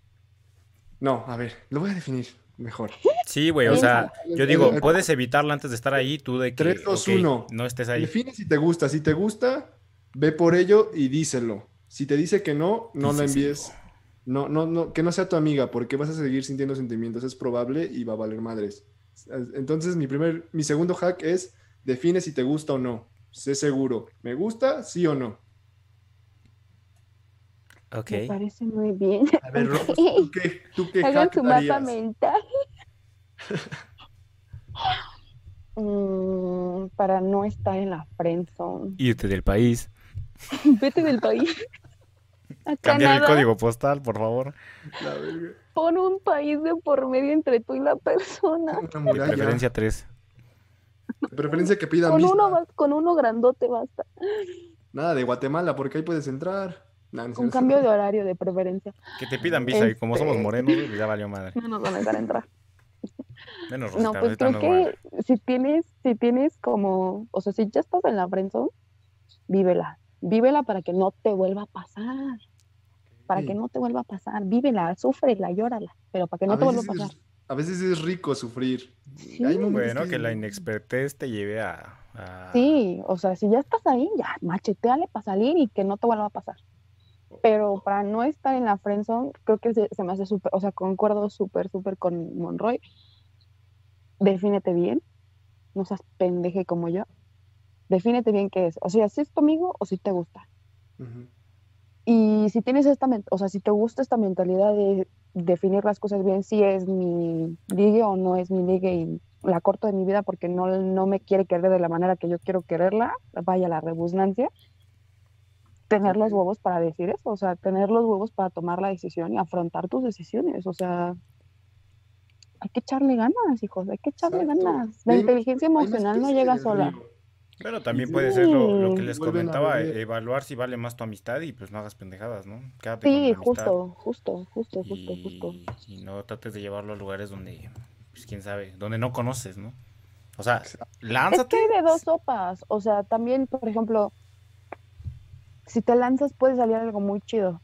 No, a ver, lo voy a definir mejor. Sí, güey, o sea, yo digo, puedes evitarla antes de estar ahí, tú de que 3, 2, ok, 1. no estés ahí. Define si te gusta. Si te gusta, ve por ello y díselo. Si te dice que no, no la envíes. No, no, no, que no sea tu amiga, porque vas a seguir sintiendo sentimientos. Es probable y va a valer madres. Entonces, mi primer, mi segundo hack es define si te gusta o no. Sé seguro. ¿Me gusta? Sí o no. Ok. Me parece muy bien. A ver, Rose, [laughs] ¿tú qué, tú qué Hagan hack su mapa mental. [laughs] Mm, para no estar en la friendzone. Irte del país. [laughs] Vete del país. [laughs] A Cambiar el código postal, por favor. La verga. Pon un país de por medio entre tú y la persona. Una De preferencia 3. De preferencia que pidan Con visa. uno, bas- con uno grandote basta. Nada de Guatemala, porque ahí puedes entrar. Nah, no sé. cambio de horario de preferencia. Que te pidan visa y como somos Este- morenos, güey, ya valió madre. No nos van a dejar entrar. Menos No, Rosita, pues creo no es buena. que si tienes, si tienes como, o sea, si ya estás en la friendzone, vívela. Vívela para que no te vuelva a pasar. Para que no te vuelva a pasar. Vívela, súfrela, llórala. Pero para que no a te vuelva a veces, pasar. es, a veces es rico sufrir. Sí. Hay Bueno, que la inexpertez te lleve a... a- Sí, o sea, si ya estás ahí, ya macheteale para salir y que no te vuelva a pasar. Pero para no estar en la friendzone, creo que se, se me hace súper, o sea, concuerdo súper, súper con Monroy. Defínete bien, no seas pendeje como yo. Defínete bien qué es. O sea, si es tu amigo o si te gusta. Y si tienes esta, o sea, si te gusta esta mentalidad de definir las cosas bien, si es mi ligue o no es mi ligue y la corto de mi vida porque no, no me quiere querer de la manera que yo quiero quererla, vaya la rebusnancia, tener los huevos para decir eso, o sea, tener los huevos para tomar la decisión y afrontar tus decisiones, o sea, hay que echarle ganas, hijos, hay que echarle Exacto. ganas. La inteligencia emocional no llega sola. Bueno, también puede ser lo, lo que les comentaba, evaluar si vale más tu amistad y pues no hagas pendejadas, ¿no? Quédate Sí, justo, justo, justo, justo, justo. y, no trates de llevarlo a lugares donde, pues quién sabe, donde no conoces, ¿no? O sea, Es lánzate. que hay de dos sopas. O sea, también, por ejemplo, si te lanzas puede salir algo muy chido.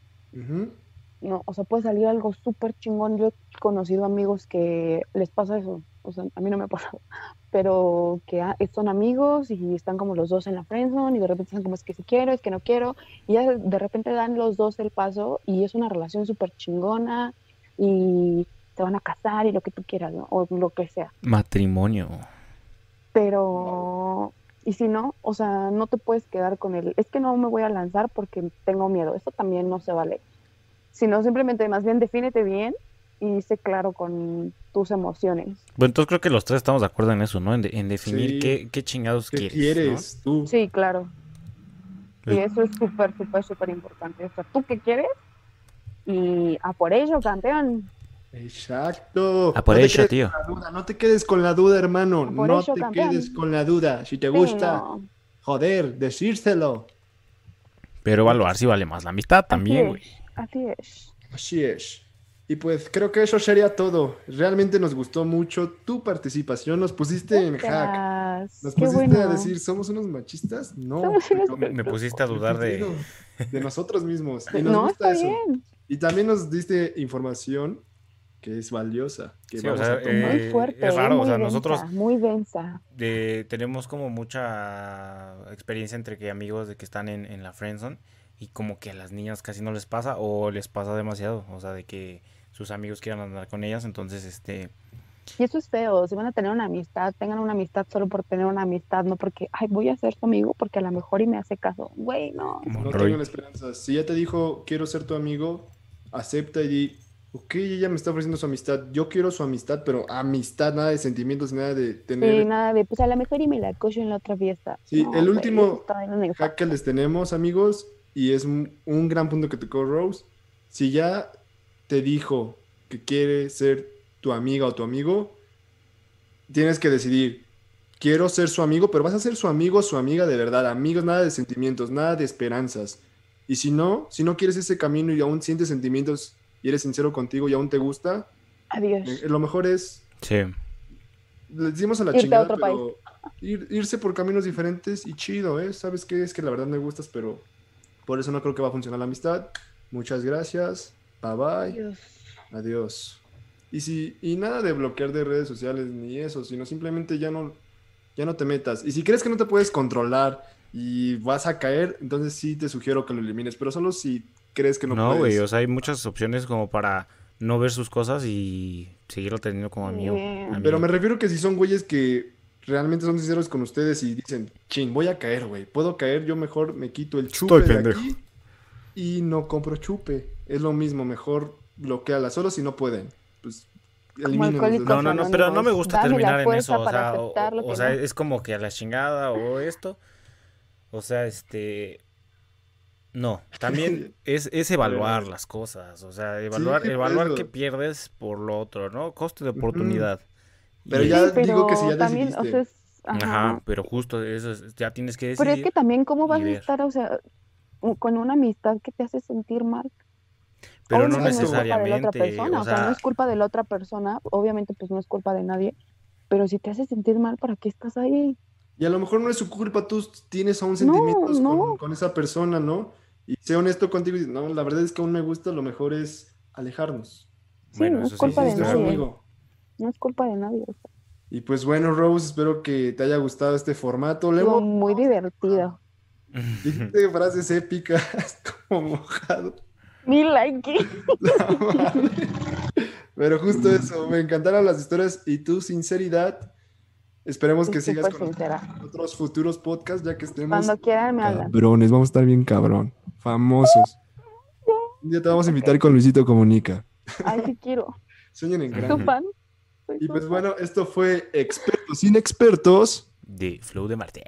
No, o sea, puede salir algo súper chingón. Yo he conocido amigos que les pasa eso. O sea, a mí no me ha pasado. [laughs] Pero que ah, son amigos y están como los dos en la friendzone y de repente están como es que si quiero, es que no quiero. Y ya de repente dan los dos el paso y es una relación súper chingona y se van a casar y lo que tú quieras, ¿no? O lo que sea Matrimonio. pero y si no, o sea, no te puedes quedar con él. Es que no me voy a lanzar porque tengo miedo. Eso también no se vale. Sino simplemente más bien defínete bien y sé claro con tus emociones. Bueno, entonces creo que los tres estamos de acuerdo en eso, ¿no? En, de- en definir Sí. qué, qué chingados ¿Qué quieres. quieres tú? Sí, claro. Y eso es súper, súper, súper importante. O sea, ¿tú qué quieres? Y a por ello, campeón. Exacto. A por No ello, tío. No te quedes con la duda, hermano. No ello, te campeón. quedes con la duda. Si te Sí, gusta, no. joder, decírselo. Pero evaluar si vale más la amistad también, güey. Así es. Así es. Y pues creo que eso sería todo. Realmente nos gustó mucho tu participación. Nos pusiste en hack. Nos Qué pusiste bueno. a decir, ¿somos unos machistas? No. Unos Me, me pusiste a dudar de... de nosotros mismos. Y nos No, gusta está eso. bien. Y también nos diste información que es valiosa. Que Sí, o vamos sea, a tomar. Muy Eh, fuerte. es raro, muy o sea, densa, nosotros- Muy densa. de- tenemos como mucha experiencia entre que amigos de que están en, en la friendzone y como que a las niñas casi no les pasa o les pasa demasiado, o sea, de que sus amigos quieran andar con ellas, entonces este Y eso es feo, si van a tener una amistad, tengan una amistad solo por tener una amistad, no porque, ay, voy a ser tu amigo porque a lo mejor y me hace caso. Güey, no. No Monroy. tengan esperanzas. Si ya te dijo, quiero ser tu amigo, acepta y di, ok, ella me está ofreciendo su amistad. Yo quiero su amistad, pero amistad, nada de sentimientos, nada de Sí, tener nada de, pues a lo mejor y me la cocho en la otra fiesta. Sí, No, el güey, último hack que les tenemos, amigos, y es un, un gran punto que tocó Rose. Si ya te dijo que quiere ser tu amiga o tu amigo, tienes que decidir. Quiero ser su amigo, pero vas a ser su amigo o su amiga de verdad. Amigos, nada de sentimientos, nada de esperanzas. Y si no, si no quieres ese camino y aún sientes sentimientos y eres sincero contigo y aún te gusta, Adiós. eh, lo mejor es, Sí. le decimos a la Irte a chingada, otro pero ir- irse por caminos diferentes y chido, ¿eh? ¿Sabes qué? Es que la verdad me gustas, pero por eso no creo que va a funcionar la amistad. Muchas gracias. Bye bye. Adiós. Adiós. Y si, y nada de bloquear de redes sociales ni eso, sino simplemente ya no, ya no te metas. Y si crees que no te puedes controlar y vas a caer, entonces sí te sugiero que lo elimines, pero solo si crees que no, No, güey, puedes. o sea, hay muchas opciones como para no ver sus cosas y seguirlo teniendo como amigo. Pero me refiero que si son güeyes que realmente son sinceros con ustedes y dicen, chin, voy a caer, güey, puedo caer, yo mejor me quito el chupe Estoy de pendejo. aquí y no compro chupe. Es lo mismo, mejor bloqueala, solo si no pueden. Pues alcohólico No, no, no, pero no me gusta dame terminar en eso. O sea, o, sea, no. es como que a la chingada o esto. O sea, este. No, también [laughs] es, es evaluar las cosas. O sea, evaluar, Sí, evaluar qué pierdes por lo otro, ¿no? Coste de oportunidad. Pero Y- ya Sí, digo que si ya también, o decidiste. sea, es- ajá. Ajá, pero justo eso es- ya tienes que Pero es que también, ¿cómo vas a estar, o sea, con una amistad que te hace sentir mal? Pero no Obviamente es culpa de la otra necesariamente. persona, O o sea, no es culpa de la otra persona, obviamente pues no es culpa de nadie, pero si te hace sentir mal, ¿para qué estás ahí? Y a lo mejor no es su culpa, tú tienes aún sentimientos no. Con, con esa persona, ¿no? Y sé honesto contigo y no, la verdad es que aún me gusta, lo mejor es alejarnos. Sí, Bueno, no eso es sí, culpa sí, de nadie, amigo. no es culpa de nadie. o sea, Y pues bueno, Rose, espero que te haya gustado este formato. Luego, muy divertido. dijiste frases épicas, [laughs] como mojado. Mi like. [laughs] Pero justo eso, me encantaron las historias y tu sinceridad. Esperemos que sigas súper con sincera. otros futuros podcasts, ya que estemos Cuando quieran me hablan. cabrones. Vamos a estar bien cabrón, famosos. Un día te vamos a invitar con Luisito Comunica. Ay, sí quiero. [laughs] Sueñen en Soy grande. fan. Y pues fan. bueno, esto fue Expertos sin Expertos. De Flow de Marte.